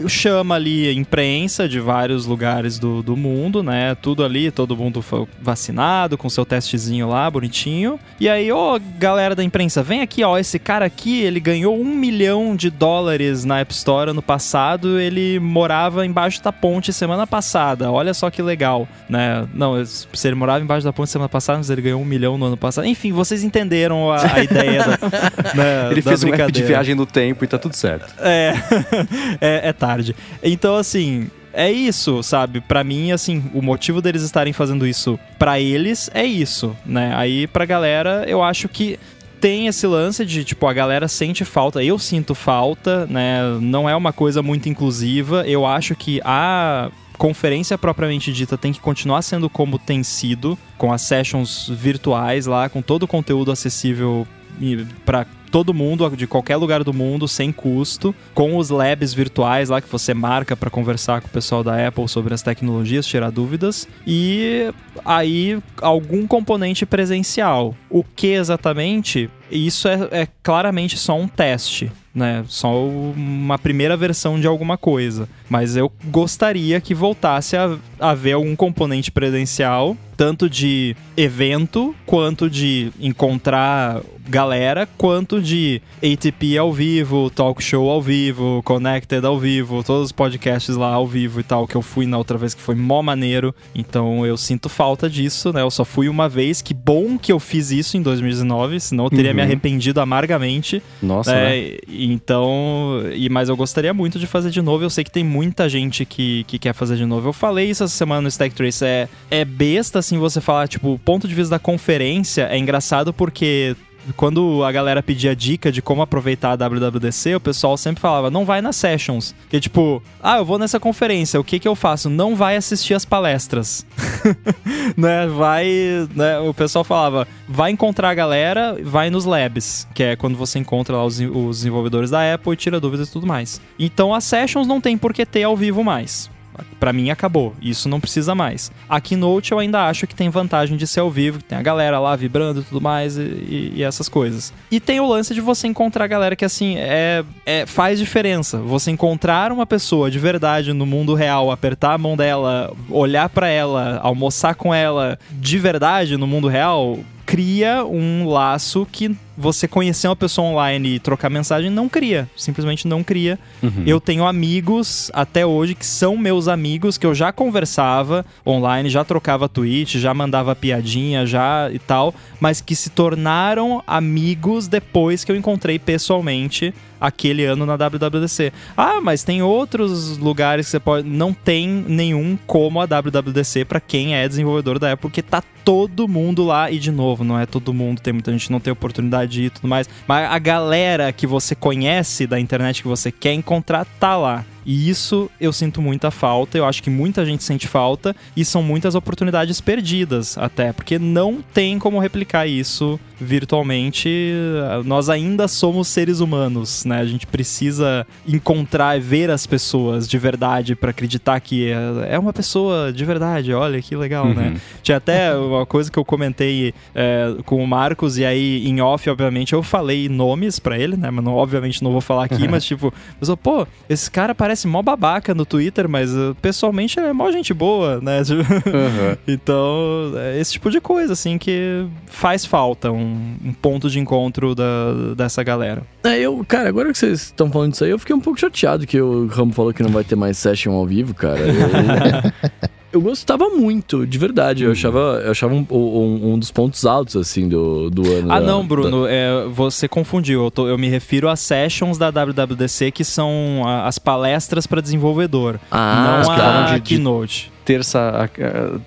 Chama ali a imprensa de vários lugares do, do mundo, né? Tudo ali, todo mundo vacinado, com seu testezinho lá, bonitinho. E aí, ô, galera da imprensa, vem aqui, ó, esse cara aqui, ele ganhou um milhão de dólares na App Store ano passado, ele morava embaixo da ponte semana passada, olha só que legal, né? Não, se ele morava embaixo da ponte semana passada, mas ele ganhou um milhão no ano passado. Enfim, vocês entenderam a, a ideia da, né, Ele fez um app de viagem no tempo e tá tudo certo. É, é, é tarde. Então, assim, é isso, sabe? Pra mim, assim, o motivo deles estarem fazendo isso pra eles é isso, né? Aí pra galera, eu acho que tem esse lance de, tipo, a galera sente falta, eu sinto falta, né? Não é uma coisa muito inclusiva. Eu acho que a conferência propriamente dita tem que continuar sendo como tem sido, com as sessions virtuais lá, com todo o conteúdo acessível para todo mundo, de qualquer lugar do mundo, sem custo, com os labs virtuais lá que você marca para conversar com o pessoal da Apple sobre as tecnologias, tirar dúvidas. E aí algum componente presencial. O que exatamente? Isso é, é claramente só um teste né? Só uma primeira versão de alguma coisa. Mas eu gostaria que voltasse a haver algum componente presencial, tanto de evento, quanto de encontrar galera, quanto de ATP ao vivo, talk show ao vivo, connected ao vivo, todos os podcasts lá ao vivo e tal, que eu fui na outra vez que foi mó maneiro. Então eu sinto falta disso, né? Eu só fui uma vez, que bom que eu fiz isso em 2019, senão eu teria uhum. Me arrependido amargamente. Nossa, é, né? Então, e, mas eu gostaria muito de fazer de novo. Eu sei que tem muita gente que, que quer fazer de novo. Eu falei isso essa semana no Stack Trace. É, é besta, assim, você falar, tipo, o ponto de vista da conferência é engraçado porque quando a galera pedia dica de como aproveitar a WWDC, o pessoal sempre falava, não vai nas sessions. Que tipo, ah, eu vou nessa conferência, o que que eu faço? Não vai assistir as palestras. né? Vai, né? O pessoal falava, vai encontrar a galera, vai nos labs, que é quando você encontra lá os, os desenvolvedores da Apple e tira dúvidas e tudo mais. Então as sessions não tem por que ter ao vivo mais. Para mim acabou, isso não precisa mais. A Keynote eu ainda acho que tem vantagem de ser ao vivo, que tem a galera lá vibrando e tudo mais e, e, essas coisas. E tem o lance de você encontrar a galera que assim é, é, faz diferença. Você encontrar uma pessoa de verdade no mundo real, apertar a mão dela, olhar para ela, almoçar com ela de verdade no mundo real, cria um laço que você conhecer uma pessoa online e trocar mensagem não cria. Simplesmente não cria. Uhum. Eu tenho amigos até hoje que são meus amigos, que eu já conversava online, já trocava tweet, já mandava piadinha, já e tal, mas que se tornaram amigos depois que eu encontrei pessoalmente aquele ano na WWDC. Ah, mas tem outros lugares que você pode. Não tem nenhum como a WWDC para quem é desenvolvedor da Apple, porque tá todo mundo lá. E de novo, não é todo mundo, tem muita gente que não tem oportunidade de ir e tudo mais. Mas a galera que você conhece da internet que você quer encontrar tá lá. E isso eu sinto muita falta, eu acho que muita gente sente falta e são muitas oportunidades perdidas até, porque não tem como replicar isso virtualmente. Nós ainda somos seres humanos, né? A gente precisa encontrar e ver as pessoas de verdade para acreditar que é, é uma pessoa de verdade. Olha que legal, né? uhum. né? Tinha até uma coisa que eu comentei é, com o Marcos e aí em off, obviamente, eu falei nomes para ele, né? Mas não, obviamente não vou falar aqui, mas tipo, eu sou, pô, esse cara parece parece mó babaca no Twitter, mas uh, pessoalmente é mó gente boa, né? Uhum. então, é esse tipo de coisa, assim, que faz falta um, um ponto de encontro da, dessa galera. É, eu, cara, agora que vocês estão falando disso aí, eu fiquei um pouco chateado que o Ramo falou que não vai ter mais session ao vivo, cara. Eu, eu gostava muito, de verdade. Eu uhum. achava, eu achava um, um, um dos pontos altos, assim, do, do ano. Ah, da, não, Bruno, da... é, você confundiu. Eu, tô, eu, me refiro às sessions da WWDC, que são as palestras para desenvolvedor. Ah, não a, de, keynote terça,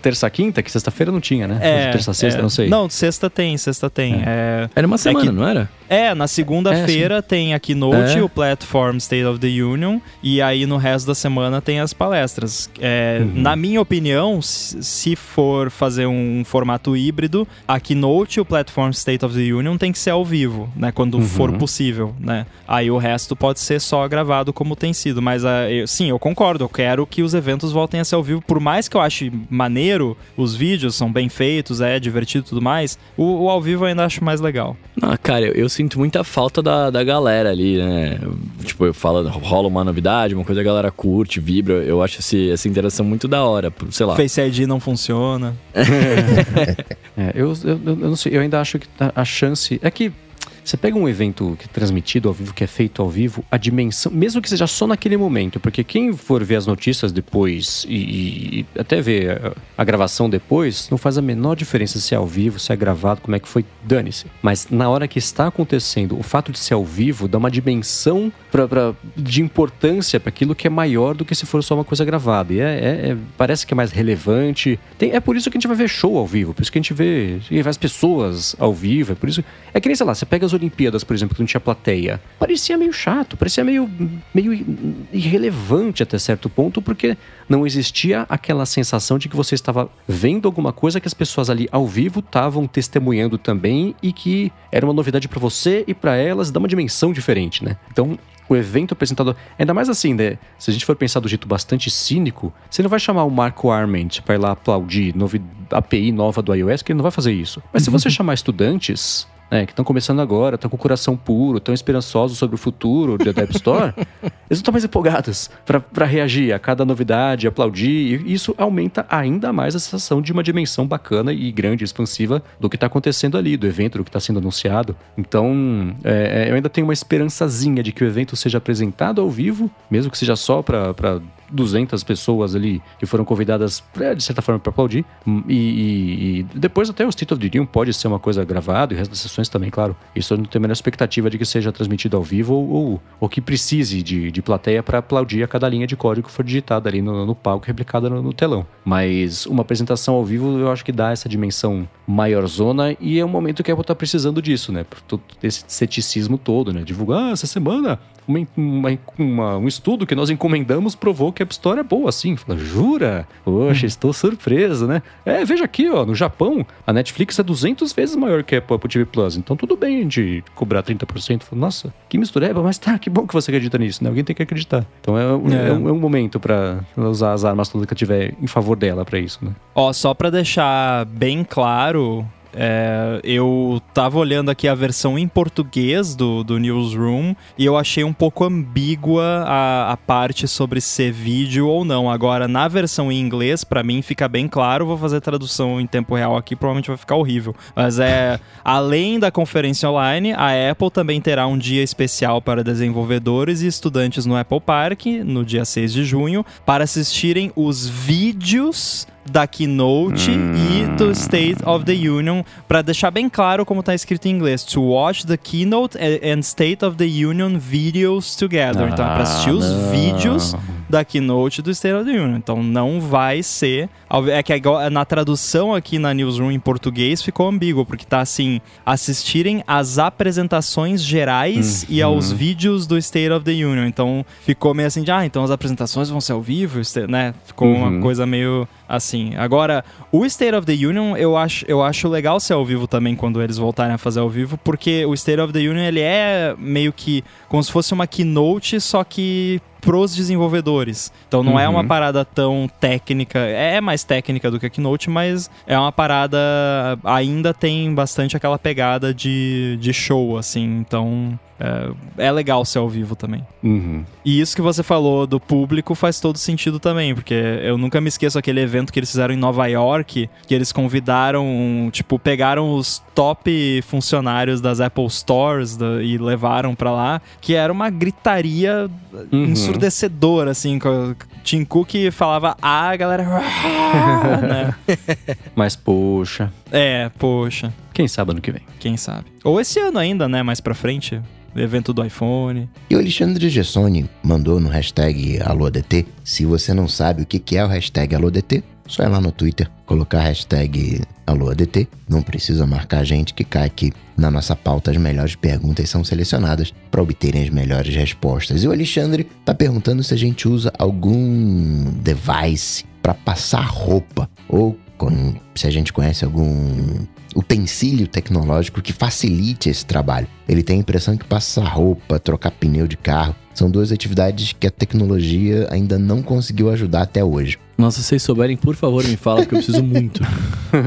terça quinta, que sexta-feira não tinha, né? É, terça sexta, é, não sei. Não, sexta tem, sexta tem. É. É, era uma semana, que, não era? É, na segunda-feira é, tem a keynote, é. o Platform State of the Union, e aí no resto da semana tem as palestras. É, uhum. Na minha opinião, se for fazer um formato híbrido, a keynote e o Platform State of the Union tem que ser ao vivo, né? Quando uhum. for possível, né? Aí o resto pode ser só gravado como tem sido, mas uh, eu, sim, eu concordo, eu quero que os eventos voltem a ser ao vivo, por mais que eu ache maneiro, os vídeos são bem feitos, é divertido e tudo mais, o, o, ao vivo eu ainda acho mais legal. Ah, cara, eu, eu, sinto muita falta da, da galera ali, né? Tipo, eu falo, rola uma novidade, uma coisa a galera curte, vibra. Eu acho esse, essa interação muito da hora, sei lá. Face ID não funciona. é, eu, eu, eu, não sei, eu ainda acho que a chance. É que você pega um evento que é transmitido ao vivo, que é feito ao vivo, a dimensão, mesmo que seja só naquele momento, porque quem for ver as notícias depois e, e até ver a, a, gravação depois, não faz a menor diferença se é ao vivo, se é gravado, como é que foi, dane-se. Mas na hora que está acontecendo, o fato de ser ao vivo dá uma dimensão pra, pra, de importância para aquilo que é maior do que se for só uma coisa gravada. E é, é, é, parece que é mais relevante. Tem, é por isso que a gente vai ver show ao vivo, por isso que a gente vê, vê as pessoas ao vivo. É por isso. É que nem, sei lá, você pega as Olimpíadas, por exemplo, que não tinha plateia. Parecia meio chato, parecia meio, meio irrelevante até certo ponto, porque não existia aquela sensação de que você estava vendo alguma coisa que as pessoas ali ao vivo estavam testemunhando também e que era uma novidade para você e para elas, dá uma dimensão diferente, né? Então, o evento apresentador. Ainda mais assim, né? Se a gente for pensar do jeito bastante cínico, você não vai chamar o Marco Arment para ir lá aplaudir novi, API nova do iOS, que ele não vai fazer isso. Mas se você chamar estudantes né, que estão começando agora, estão com o coração puro, estão esperançosos sobre o futuro da App Store, eles estão mais empolgados para reagir a cada novidade, aplaudir, e isso aumenta ainda mais a sensação de uma dimensão bacana e grande, expansiva do que está acontecendo ali, do evento, do que está sendo anunciado. Então, é, é, eu ainda tenho uma esperançazinha de que o evento seja apresentado ao vivo, mesmo que seja só para 200 pessoas ali que foram convidadas, de certa forma, para aplaudir. E, e, e, depois até o State of the Union pode ser uma coisa gravada, e o resto das sessões também, claro. Isso não tenho a menor expectativa de que seja transmitido ao vivo ou, ou, ou que precise de, de plateia para aplaudir a cada linha de código que for digitada ali no, no palco, replicada no, no, telão. Mas uma apresentação ao vivo eu acho que dá essa dimensão maior zona e é um momento que a Apple tá precisando disso, né? Por todo esse ceticismo todo, né? Divulgar ah, essa semana uma, uma, um estudo que nós encomendamos provou que a App Store é boa assim. Fala, jura? Poxa, estou surpreso, né? É, veja aqui, ó, no Japão, a Netflix é 200 vezes maior que a Apple TV Plus. Então tudo bem de cobrar 30%. Fala, Nossa, que mistureba, mas tá, que bom que você acredita nisso, né? Alguém tem que acreditar. Então é, é. é um, é um momento para usar as armas todas que tiver em favor dela para isso, né? Ó, só para deixar bem claro, é, eu tava olhando aqui a versão em português do, do Newsroom e eu achei um pouco ambígua a, a parte sobre ser vídeo ou não. Agora, na versão em inglês, para mim fica bem claro. Vou fazer tradução em tempo real aqui, provavelmente vai ficar horrível. Mas é, além da conferência online, a Apple também terá um dia especial para desenvolvedores e estudantes no Apple Park, no dia 6 de junho, para assistirem os vídeos da Keynote hum. e do State of the Union, para deixar bem claro como está escrito em inglês: to watch the Keynote and State of the Union videos together. Ah, então é para assistir os não. vídeos da Keynote do State of the Union. Então não vai ser. É que na tradução aqui na Newsroom em português ficou ambíguo, porque tá assim: assistirem às apresentações gerais uhum. e aos vídeos do State of the Union. Então ficou meio assim de, ah, então as apresentações vão ser ao vivo, né? Ficou uhum. uma coisa meio assim. Agora, o State of the Union, eu acho, eu acho legal ser ao vivo também quando eles voltarem a fazer ao vivo, porque o State of the Union ele é meio que como se fosse uma keynote, só que pros desenvolvedores. Então não uhum. é uma uhum. parada tão técnica, é mais técnica do que a Keynote, mas é uma parada ainda tem bastante aquela pegada de, de show assim. Então é, é, legal ser ao vivo também. Uhum. E isso que você falou do público faz todo sentido também, porque eu nunca me esqueço aquele evento que eles fizeram em Nova York, que eles convidaram, tipo, pegaram os top funcionários das Apple Stores da, e levaram para lá, que era uma gritaria uhum. ensurdecedora, assim, com Tim Cook falava ah, a galera. né? Mas poxa. É, poxa. Quem sabe ano que vem? Quem sabe. Ou esse ano ainda, né? Mais pra frente evento do iPhone. E o Alexandre Gessoni mandou no hashtag AlôDT. Se você não sabe o que é o hashtag AlôDT, só ir lá no Twitter, colocar a hashtag AlôADT. Não precisa marcar a gente que cai aqui na nossa pauta. As melhores perguntas são selecionadas para obterem as melhores respostas. E o Alexandre está perguntando se a gente usa algum device para passar roupa ou se a gente conhece algum utensílio tecnológico que facilite esse trabalho. Ele tem a impressão que passar roupa, trocar pneu de carro, são duas atividades que a tecnologia ainda não conseguiu ajudar até hoje. Nossa, se vocês souberem, por favor, me fala, que eu preciso muito.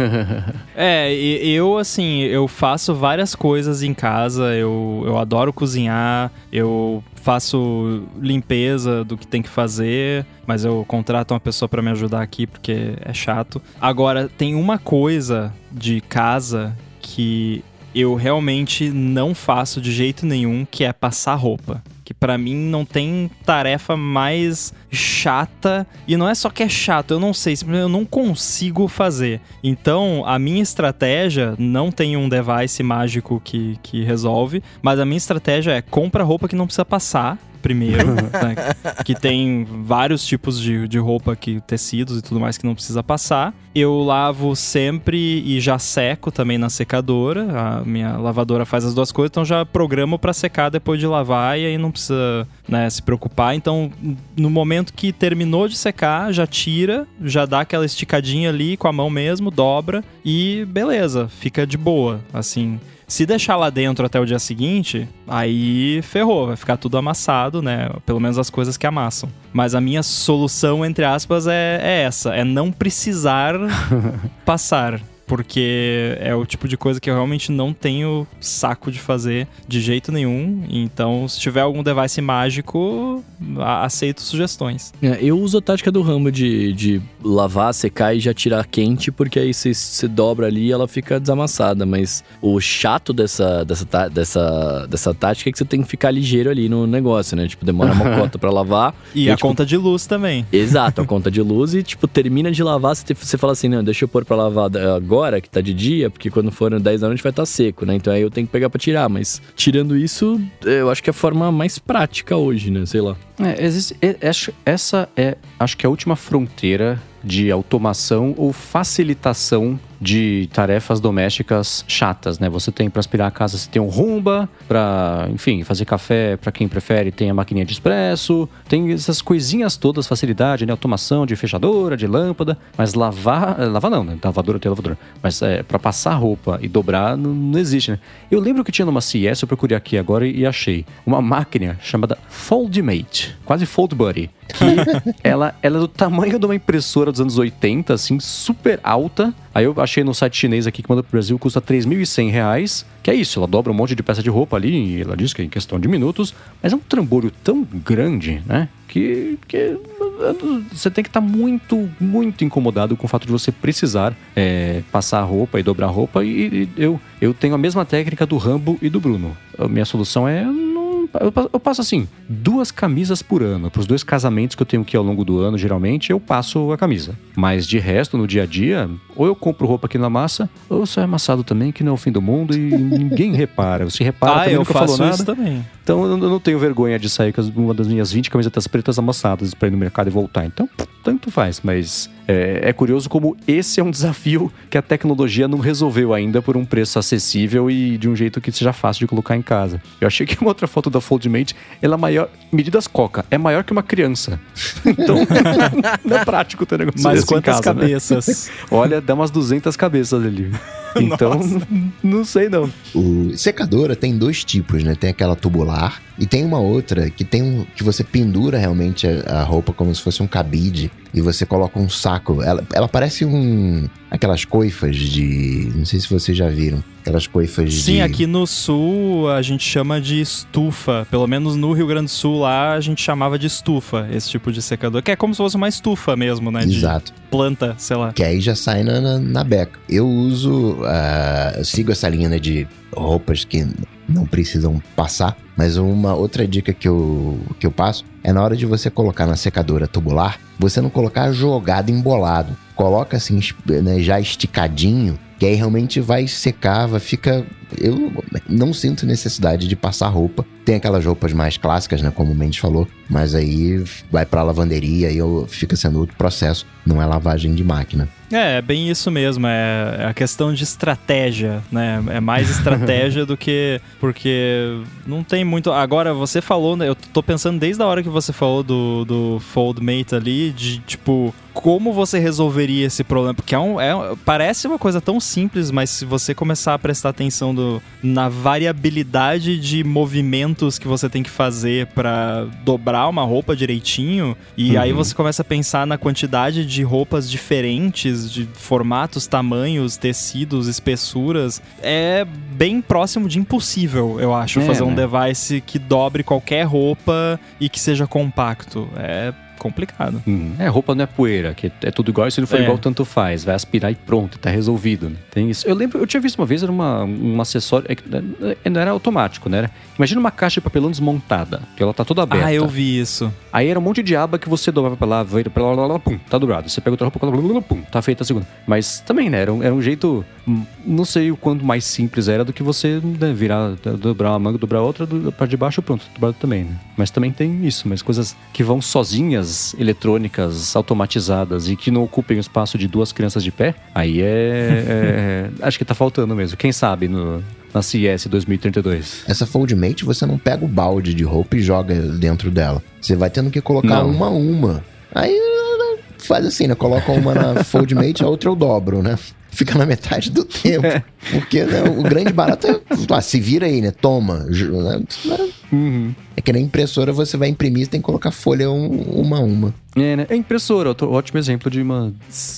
é, eu, assim, eu faço várias coisas em casa, eu, eu adoro cozinhar, eu faço limpeza do que tem que fazer, mas eu contrato uma pessoa para me ajudar aqui porque é chato. Agora, tem uma coisa de casa que eu realmente não faço de jeito nenhum, que é passar roupa que para mim não tem tarefa mais chata e não é só que é chato, eu não sei, eu não consigo fazer. Então, a minha estratégia não tem um device mágico que, que resolve, mas a minha estratégia é compra roupa que não precisa passar primeiro, né, que tem vários tipos de, de roupa, que tecidos e tudo mais que não precisa passar. Eu lavo sempre e já seco também na secadora. A minha lavadora faz as duas coisas, então já programo para secar depois de lavar e aí não precisa né, se preocupar. Então, no momento que terminou de secar, já tira, já dá aquela esticadinha ali com a mão mesmo, dobra e beleza, fica de boa, assim. Se deixar lá dentro até o dia seguinte, aí ferrou, vai ficar tudo amassado, né? Pelo menos as coisas que amassam. Mas a minha solução, entre aspas, é, é essa: é não precisar passar porque é o tipo de coisa que eu realmente não tenho saco de fazer de jeito nenhum. Então, se tiver algum device mágico, aceito sugestões. É, eu uso a tática do Rambo de, de lavar, secar e já tirar quente, porque aí você, você dobra ali e ela fica desamassada. Mas o chato dessa, dessa, dessa, dessa tática é que você tem que ficar ligeiro ali no negócio, né? Tipo, demora uma cota para lavar. E, e a tipo, conta de luz também. Exato, a conta de luz. E, tipo, termina de lavar, você, você fala assim, não, deixa eu pôr pra lavar agora agora, que tá de dia, porque quando for 10 da noite vai estar tá seco, né? Então aí eu tenho que pegar para tirar. Mas tirando isso, eu acho que é a forma mais prática hoje, né? Sei lá. É, existe, essa é, acho que é a última fronteira de automação ou facilitação de tarefas domésticas chatas, né? Você tem para aspirar a casa, você tem um rumba, para, enfim, fazer café, para quem prefere, tem a maquininha de expresso, tem essas coisinhas todas, facilidade, né? Automação de fechadora, de lâmpada, mas lavar, eh, lavar não, né? Lavadora tem lavadora, mas é, para passar roupa e dobrar não, não, existe, né? Eu lembro que tinha numa CS, eu procurei aqui agora e, e achei uma máquina chamada Foldmate, quase Fold Buddy, que ela, ela é do tamanho de uma impressora dos anos 80, assim, super alta. Aí eu achei no site chinês aqui que manda pro Brasil, custa 3.100 reais. Que é isso, ela dobra um monte de peça de roupa ali, e ela diz que é em questão de minutos. Mas é um trambolho tão grande, né? Que, que você tem que estar tá muito, muito incomodado com o fato de você precisar é, passar a roupa e dobrar a roupa. E, e eu, eu tenho a mesma técnica do Rambo e do Bruno. A minha solução é eu passo assim, duas camisas por ano. Para os dois casamentos que eu tenho aqui ao longo do ano, geralmente, eu passo a camisa. Mas de resto, no dia a dia, ou eu compro roupa aqui na massa, ou só é amassado também, que não é o fim do mundo e ninguém repara. Se repara, ah, também eu nunca faço falou nada. também. Então eu não tenho vergonha de sair com uma das minhas 20 camisetas pretas amassadas para ir no mercado e voltar. Então, tanto faz, mas é, é, curioso como esse é um desafio que a tecnologia não resolveu ainda por um preço acessível e de um jeito que seja fácil de colocar em casa. Eu achei que uma outra foto da Foldmate, ela é maior, medidas coca, é maior que uma criança. Então, não é prático ter negócio Mas desse quantas em casa, né? cabeças? Olha, dá umas 200 cabeças ali. Então, não sei não. O secadora tem dois tipos, né? Tem aquela tubular e tem uma outra que tem um que você pendura realmente a, a roupa como se fosse um cabide e você coloca um saco. Ela, ela parece um aquelas coifas de, não sei se vocês já viram, aquelas coifas Sim, de aqui no sul a gente chama de estufa. Pelo menos no Rio Grande do Sul lá a gente chamava de estufa, esse tipo de secador, que é como se fosse uma estufa mesmo, né? Exato. De planta, sei lá. Que aí já sai na, na, na beca. Eu uso, uh, eu sigo essa linha né, de roupas que não precisam passar. Mas uma outra dica que eu, que eu passo é na hora de você colocar na secadora tubular, você não colocar jogado embolado. Coloca assim, né, já esticadinho, que aí realmente vai secar, vai ficar. Eu não sinto necessidade de passar roupa. Tem aquelas roupas mais clássicas, né? Como o Mendes falou, mas aí vai pra lavanderia e fica sendo outro processo, não é lavagem de máquina. É, é bem isso mesmo. É a questão de estratégia, né? É mais estratégia do que. Porque não tem muito. Agora, você falou, né? Eu tô pensando desde a hora que você falou do, do Foldmate ali, de tipo, como você resolveria esse problema? Porque é um, é, parece uma coisa tão simples, mas se você começar a prestar atenção do, na variabilidade de movimentos que você tem que fazer para dobrar uma roupa direitinho, e uhum. aí você começa a pensar na quantidade de roupas diferentes, de formatos, tamanhos, tecidos, espessuras, é bem próximo de impossível, eu acho, é, fazer um né? device que dobre qualquer roupa e que seja compacto. É complicado. Hum, é, roupa não é poeira, que é tudo igual, se não for é. igual, tanto faz. Vai aspirar e pronto, tá resolvido. Né? Tem isso. Eu lembro, eu tinha visto uma vez, era uma, um acessório, é, é, não era automático, né? Imagina uma caixa de papelão desmontada, que ela tá toda aberta. Ah, eu vi isso. Aí era um monte de aba que você dobrava pra lá, pra lá, lá, lá, pum, tá dobrado. Você pega outra roupa, pum, tá feita a segunda. Mas também, né, era um, era um jeito Não sei o quanto mais simples era do que você né, virar, dobrar uma manga, dobrar outra, do- para de baixo, pronto, dobrado também, né? Mas também tem isso, mas coisas que vão sozinhas, eletrônicas, automatizadas e que não ocupem o espaço de duas crianças de pé, aí é. é- acho que tá faltando mesmo. Quem sabe no, na CES 2032. Essa Foldmate, você não pega o balde de roupa e joga dentro dela. Você vai tendo que colocar Não. uma a uma. Aí faz assim, né? Coloca uma na Foldmate, a outra eu dobro, né? Fica na metade do tempo. Porque né, o grande barato é. Ah, se vira aí, né? Toma. Ju- né? É que na impressora você vai imprimir, você tem que colocar folha um- uma a uma. É, né? É impressora, outro ótimo exemplo de uma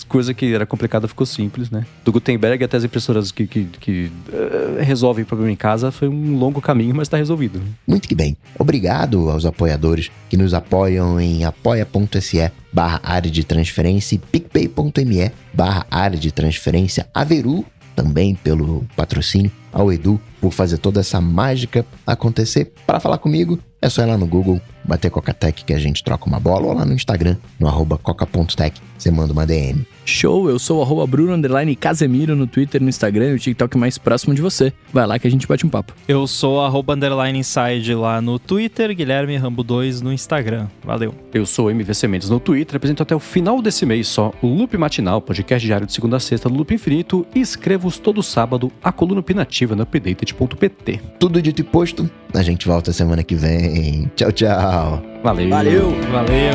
coisa que era complicada ficou simples, né? Do Gutenberg até as impressoras que, que, que eh, resolvem problema em casa foi um longo caminho, mas tá resolvido. Muito que bem. Obrigado aos apoiadores que nos apoiam em apoia.se barra área de transferência e picpay.me barra área de transferência Averu, também pelo patrocínio, ao Edu por fazer toda essa mágica acontecer. Para falar comigo, é só ir lá no Google, bater Coca-Tech que a gente troca uma bola, ou lá no Instagram, no arroba coca.tech, você manda uma DM. Show, eu sou o arroba Bruno Underline Casemiro no Twitter, no Instagram e o TikTok mais próximo de você. Vai lá que a gente bate um papo. Eu sou arroba underline inside lá no Twitter, Guilherme Rambo 2 no Instagram. Valeu. Eu sou o MVC Mendes no Twitter, apresento até o final desse mês só o Loop Matinal, podcast diário de segunda a sexta do Loop Infinito e escrevo-os todo sábado a coluna no updated.pt. Tudo dito e posto, a gente volta semana que vem. Tchau, tchau. Valeu! Valeu! Valeu.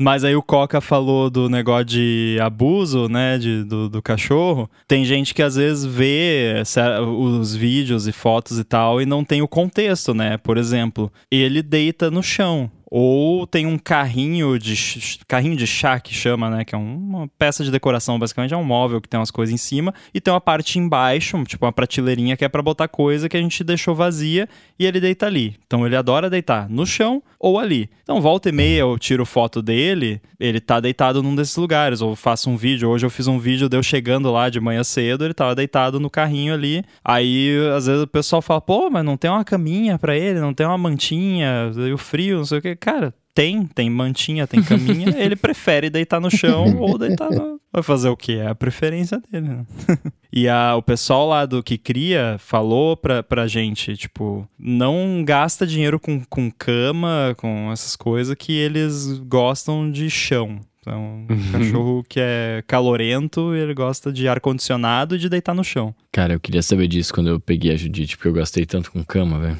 Mas aí o Coca falou do negócio de abuso, né, de, do, do cachorro. Tem gente que às vezes vê os vídeos e fotos e tal e não tem o contexto, né? Por exemplo, ele deita no chão. Ou tem um carrinho de carrinho de chá que chama, né? Que é um- uma peça de decoração, basicamente é um móvel que tem umas coisas em cima e tem uma parte embaixo, tipo uma prateleirinha que é pra botar coisa que a gente deixou vazia e ele deita ali. Então ele adora deitar no chão ou ali. Então volta e meia eu tiro foto dele, ele tá deitado num desses lugares, ou faço um vídeo. Hoje eu fiz um vídeo de eu chegando lá de manhã cedo, ele tava deitado no carrinho ali. Aí às vezes o pessoal fala, pô, mas não tem uma caminha pra ele, não tem uma mantinha, o frio, não sei o que. Cara, tem, tem mantinha, tem caminha. ele prefere deitar no chão ou deitar no. Vai fazer o quê? É a preferência dele, né? E a, o pessoal lá do que cria falou pra, pra gente, tipo, não gasta dinheiro com, com cama, com essas coisas que eles gostam de chão. Então, um cachorro que é calorento, ele gosta de ar-condicionado e de deitar no chão. Cara, eu queria saber disso quando eu peguei a Judite, porque eu gastei tanto com cama, velho.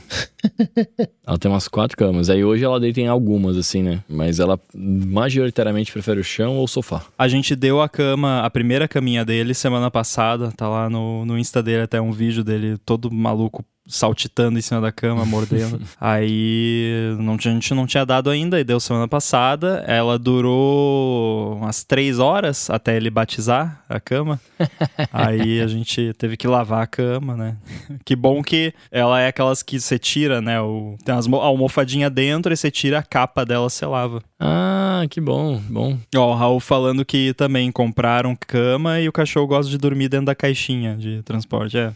ela tem umas quatro camas. Aí hoje ela deita em algumas, assim, né? Mas ela majoritariamente prefere o chão ou o sofá. A gente deu a cama, a primeira caminha dele semana passada, tá lá no, no Insta dele até um vídeo dele todo maluco saltitando em cima da cama, mordendo. Aí não, a gente não tinha dado ainda, e deu semana passada. Ela durou umas três horas até ele batizar a cama. Aí a gente teve que lavar a cama, né? Que bom que ela é aquelas que você tira, né? O, tem umas, a almofadinha dentro e você tira a capa dela, você lava. Ah, que bom, bom. Ó, o Raul falando que também compraram cama e o cachorro gosta de dormir dentro da caixinha de transporte. É,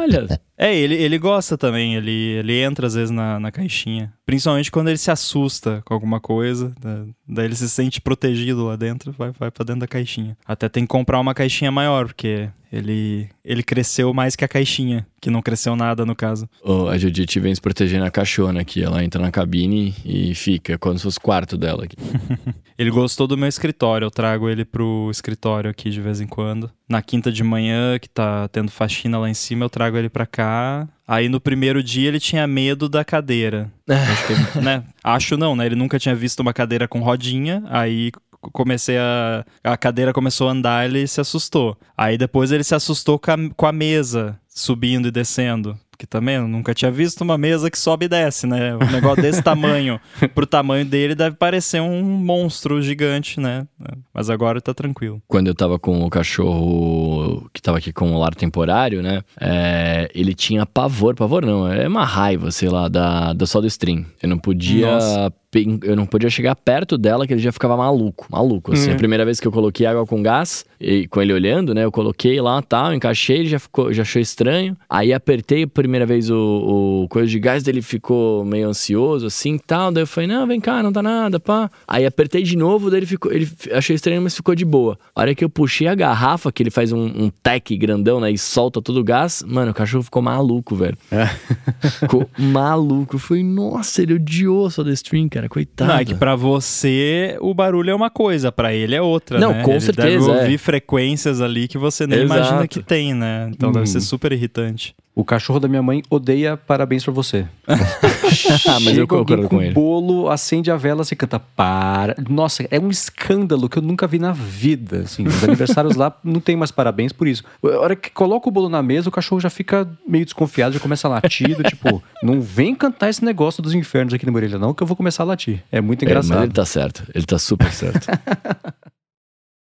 Olha, é ele, ele gosta também, ele, ele entra às vezes na, na caixinha. Principalmente quando ele se assusta com alguma coisa, da- daí ele se sente protegido lá dentro, vai, vai pra dentro da caixinha. Até tem que comprar uma caixinha maior, porque ele, ele cresceu mais que a caixinha, que não cresceu nada no caso. Ô, a Judite vem se protegendo a cachorra aqui. Ela entra na cabine e fica, como se fosse o quarto dela aqui. Ele gostou do meu escritório, eu trago ele pro escritório aqui de vez em quando. Na quinta de manhã, que tá tendo faxina lá em cima, eu trago ele pra cá. Aí no primeiro dia ele tinha medo da cadeira. Acho, que, né? Acho não, né? Ele nunca tinha visto uma cadeira com rodinha, aí comecei a. A cadeira começou a andar, ele se assustou. Aí depois ele se assustou com a, com a mesa subindo e descendo. Que também eu nunca tinha visto uma mesa que sobe e desce, né? Um negócio desse tamanho. Pro tamanho dele deve parecer um monstro gigante, né? Mas agora tá tranquilo. Quando eu tava com o cachorro que tava aqui com o lar temporário, né? é, ele tinha pavor, pavor não, é uma raiva, sei lá, da, da soda stream. Eu não podia Nossa. Eu não podia chegar perto dela que ele já ficava maluco, maluco. Assim, Hum. a primeira vez que eu coloquei água com gás, e com ele olhando, né? Eu coloquei lá, tal, encaixei, ele já ficou, já achou estranho. Aí apertei a primeira vez o, o coisa de gás dele ficou meio ansioso, assim, tal. Daí eu falei, não, vem cá, não tá nada, pá. Aí apertei de novo, daí ele ficou, ele achou estranho, mas ficou de boa. A hora que eu puxei a garrafa, que ele faz um, um tec grandão, né? E solta todo o gás, mano, o cachorro ficou maluco, velho. Ficou maluco. Eu falei, nossa, ele odiou a Soda Stream, cara, coitado. Não, é que pra você o barulho é uma coisa, pra ele é outra, Não, né? com ele certeza, Deve é. ouvir frequências ali que você nem Exato. imagina que tem, né? Então deve Hum. ser super irritante. O cachorro da minha mãe odeia parabéns pra você. Ah, mas eu concordo com com ele. bolo, acende a vela, você canta para. Nossa, é um escândalo que eu nunca vi na vida. Assim, os aniversários lá não tem mais parabéns por isso. A hora que coloca o bolo na mesa, o cachorro já fica meio desconfiado, já começa a latir. tipo, não vem cantar esse negócio dos infernos aqui na orelha, não, que eu vou começar a latir. É muito É, engraçado. ele tá certo. Ele tá super certo.